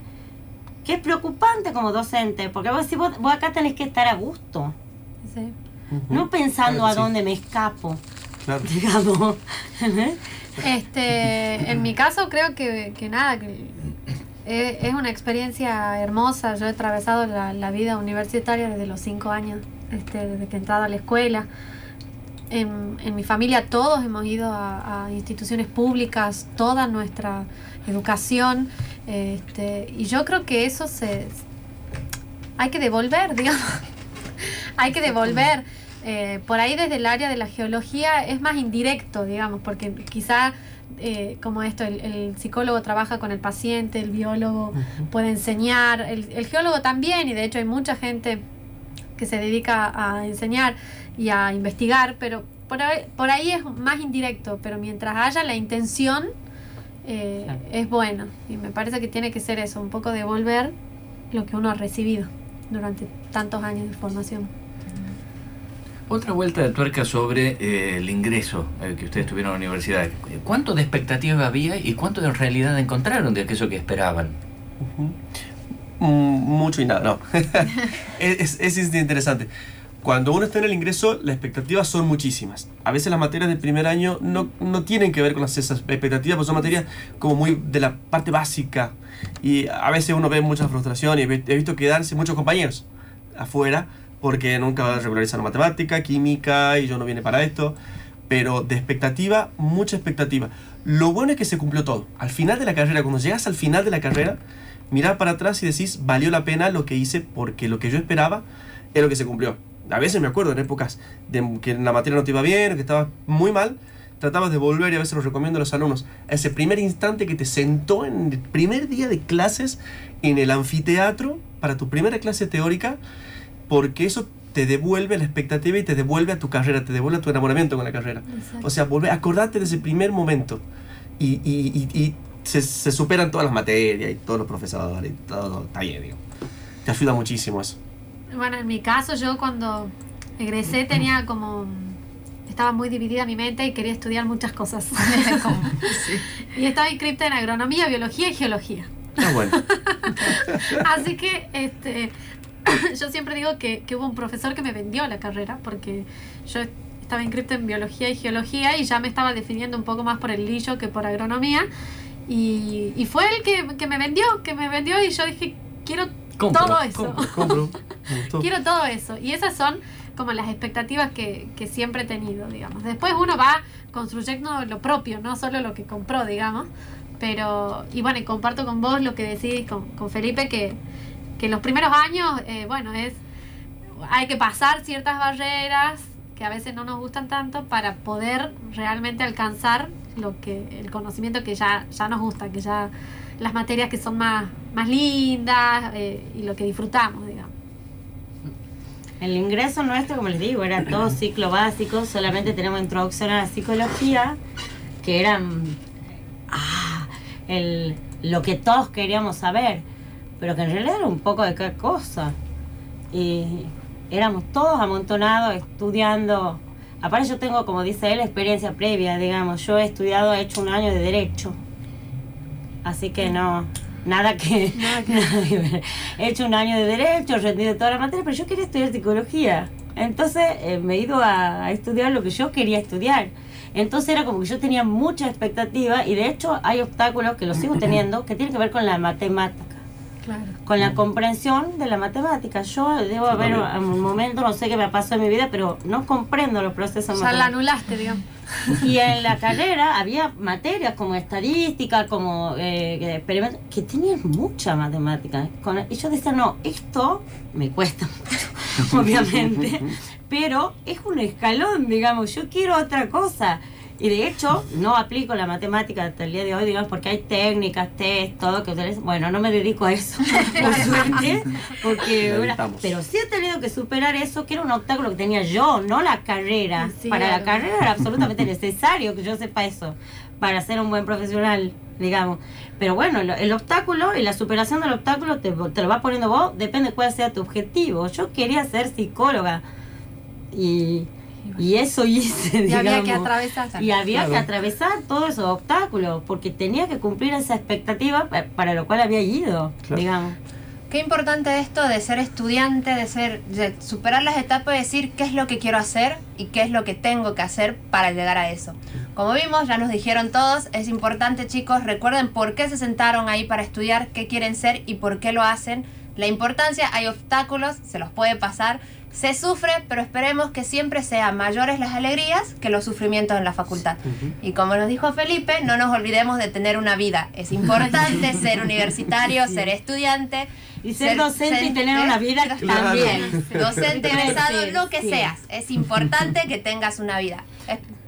Speaker 5: que es preocupante como docente, porque vos, decís, vos, vos acá tenés que estar a gusto,
Speaker 7: Sí.
Speaker 5: no pensando a
Speaker 6: sí.
Speaker 5: dónde me escapo,
Speaker 6: Claro.
Speaker 5: digamos.
Speaker 7: Este, en mi caso creo que, que nada, que e- es una experiencia hermosa. Yo he atravesado la, la vida universitaria desde los cinco años, este, desde que he entrado a la escuela. En, en mi familia todos hemos ido a, a instituciones públicas, toda nuestra educación. Este, y yo creo que eso se hay que devolver, digamos. hay que devolver. Eh, por ahí desde el área de la geología es más indirecto, digamos, porque quizá eh, como esto, el, el psicólogo trabaja con el paciente, el biólogo puede enseñar, el, el geólogo también, y de hecho hay mucha gente que se dedica a enseñar y a investigar, pero por ahí, por ahí es más indirecto, pero mientras haya la intención, eh, es bueno. Y me parece que tiene que ser eso, un poco devolver lo que uno ha recibido durante tantos años de formación.
Speaker 3: Otra vuelta de tuerca sobre eh, el ingreso eh, que ustedes tuvieron a la universidad. ¿Cuánto de expectativa había y cuánto de realidad encontraron de aquello que esperaban?
Speaker 6: Mm, mucho y nada, no. es, es, es interesante. Cuando uno está en el ingreso, las expectativas son muchísimas. A veces las materias del primer año no, no tienen que ver con las, esas expectativas, porque son materias como muy de la parte básica. Y a veces uno ve mucha frustración y he visto quedarse muchos compañeros afuera porque nunca regularizaron matemática, química y yo no vine para esto. Pero de expectativa, mucha expectativa. Lo bueno es que se cumplió todo. Al final de la carrera, cuando llegas al final de la carrera, mirar para atrás y decís, valió la pena lo que hice porque lo que yo esperaba es lo que se cumplió. A veces me acuerdo en épocas de que la materia no te iba bien, que estaba muy mal, tratabas de volver y a veces lo recomiendo a los alumnos. Ese primer instante que te sentó en el primer día de clases en el anfiteatro para tu primera clase teórica, porque eso te devuelve la expectativa y te devuelve a tu carrera, te devuelve a tu enamoramiento con la carrera. O sea, volver, acordate de ese primer momento y, y, y, y se, se superan todas las materias y todos los profesores y todo, está bien, digo. Te ayuda muchísimo eso.
Speaker 7: Bueno, en mi caso yo cuando egresé tenía como... Estaba muy dividida mi mente y quería estudiar muchas cosas. Y estaba inscripta en agronomía, biología y geología.
Speaker 6: Ah, bueno.
Speaker 7: Así que este, yo siempre digo que, que hubo un profesor que me vendió la carrera porque yo estaba inscrita en biología y geología y ya me estaba definiendo un poco más por el lillo que por agronomía. Y, y fue él que, que me vendió, que me vendió y yo dije, quiero
Speaker 6: Compro,
Speaker 7: todo eso.
Speaker 6: compro.
Speaker 7: Quiero todo eso. Y esas son como las expectativas que, que siempre he tenido, digamos. Después uno va construyendo lo propio, no solo lo que compró, digamos. Pero, y bueno, y comparto con vos lo que decís con, con Felipe, que, que los primeros años, eh, bueno, es hay que pasar ciertas barreras que a veces no nos gustan tanto para poder realmente alcanzar lo que el conocimiento que ya, ya nos gusta, que ya las materias que son más, más lindas eh, y lo que disfrutamos, digamos.
Speaker 5: El ingreso nuestro, como les digo, era todo ciclo básico, solamente tenemos introducción a la psicología, que eran ah, el, lo que todos queríamos saber, pero que en realidad era un poco de qué cosa. Y éramos todos amontonados estudiando. Aparte yo tengo, como dice él, experiencia previa, digamos. Yo he estudiado, he hecho un año de derecho. Así que no, nada que, nada que ver. He hecho un año de derecho, he rendido toda la materia, pero yo quería estudiar psicología. Entonces eh, me he ido a, a estudiar lo que yo quería estudiar. Entonces era como que yo tenía mucha expectativa y de hecho hay obstáculos que los sigo teniendo que tienen que ver con la matemática
Speaker 7: Claro.
Speaker 5: con la comprensión de la matemática. Yo debo haber
Speaker 7: también.
Speaker 5: un momento, no sé qué me pasó en mi vida, pero no comprendo los procesos
Speaker 7: Ya la
Speaker 5: matemáticos.
Speaker 7: anulaste, digamos.
Speaker 5: Y en la carrera había materias como estadística, como eh, experimentos, que tenían mucha matemática. Con- y yo decía, no, esto me cuesta mucho, obviamente, pero es un escalón, digamos, yo quiero otra cosa. Y de hecho, no aplico la matemática hasta el día de hoy, digamos, porque hay técnicas, test, todo que ustedes. Bueno, no me dedico a eso, por suerte, porque.
Speaker 6: Necesitamos.
Speaker 5: pero sí he tenido que superar eso, que era un obstáculo que tenía yo, no la carrera.
Speaker 7: Sí,
Speaker 5: Para la carrera era absolutamente necesario que yo sepa eso, para ser un buen profesional, digamos. Pero bueno, el obstáculo y la superación del obstáculo te, te lo vas poniendo vos, depende cuál sea tu objetivo. Yo quería ser psicóloga y, y eso hice,
Speaker 7: Y
Speaker 5: digamos.
Speaker 7: había que atravesar.
Speaker 5: Y había que atravesar todos esos obstáculos, porque tenía que cumplir esa expectativa pa- para lo cual había ido,
Speaker 6: Claro.
Speaker 5: digamos.
Speaker 4: Qué importante esto de ser estudiante, de ser, de superar las etapas y decir qué es lo que quiero hacer y qué es lo que tengo que hacer para llegar a eso. Como vimos, ya nos dijeron todos, es importante chicos, recuerden por qué se sentaron ahí para estudiar, qué quieren ser y por qué lo hacen. La importancia, hay obstáculos, se los puede pasar, se sufre, pero esperemos que siempre sean mayores las alegrías que los sufrimientos en la facultad. Y como nos dijo Felipe, no nos olvidemos de tener una vida. Es importante ser universitario, ser estudiante.
Speaker 5: Y ser docente y tener una vida
Speaker 4: también. Docente, egresado,
Speaker 5: Sí,
Speaker 4: lo que
Speaker 5: sí.
Speaker 4: seas. Es importante que tengas una vida.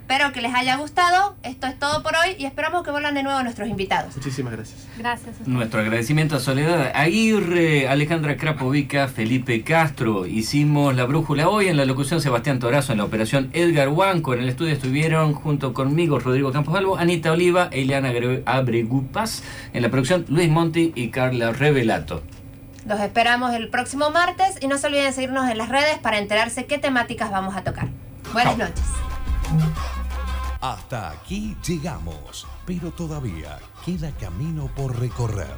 Speaker 4: Espero que les haya gustado. Esto es todo por hoy y esperamos que vuelvan de nuevo nuestros invitados.
Speaker 6: Muchísimas gracias.
Speaker 7: Gracias.
Speaker 3: Nuestro agradecimiento a Soledad Aguirre, Alejandra Krapovica, Felipe Castro. Hicimos la brújula hoy en la locución Sebastián Torazo, en la operación Edgar Huanco. En el estudio estuvieron junto conmigo Rodrigo Campos Albo, Anita Oliva, Eliana Abregupas. En la producción Luis Monti y Carla Revelato.
Speaker 4: Los esperamos el próximo martes y no se olviden seguirnos en las redes para enterarse qué temáticas vamos a tocar. Buenas
Speaker 3: Chao.
Speaker 4: noches.
Speaker 1: Hasta aquí llegamos, pero todavía queda camino por recorrer.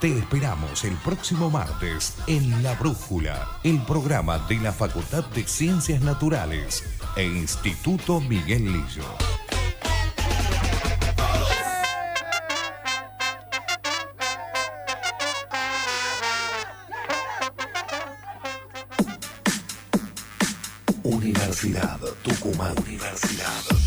Speaker 1: Te esperamos el próximo martes en La Brújula, el programa de la Facultad de Ciencias Naturales e Instituto Miguel Lillo. Universidad Tucumán. Universidad.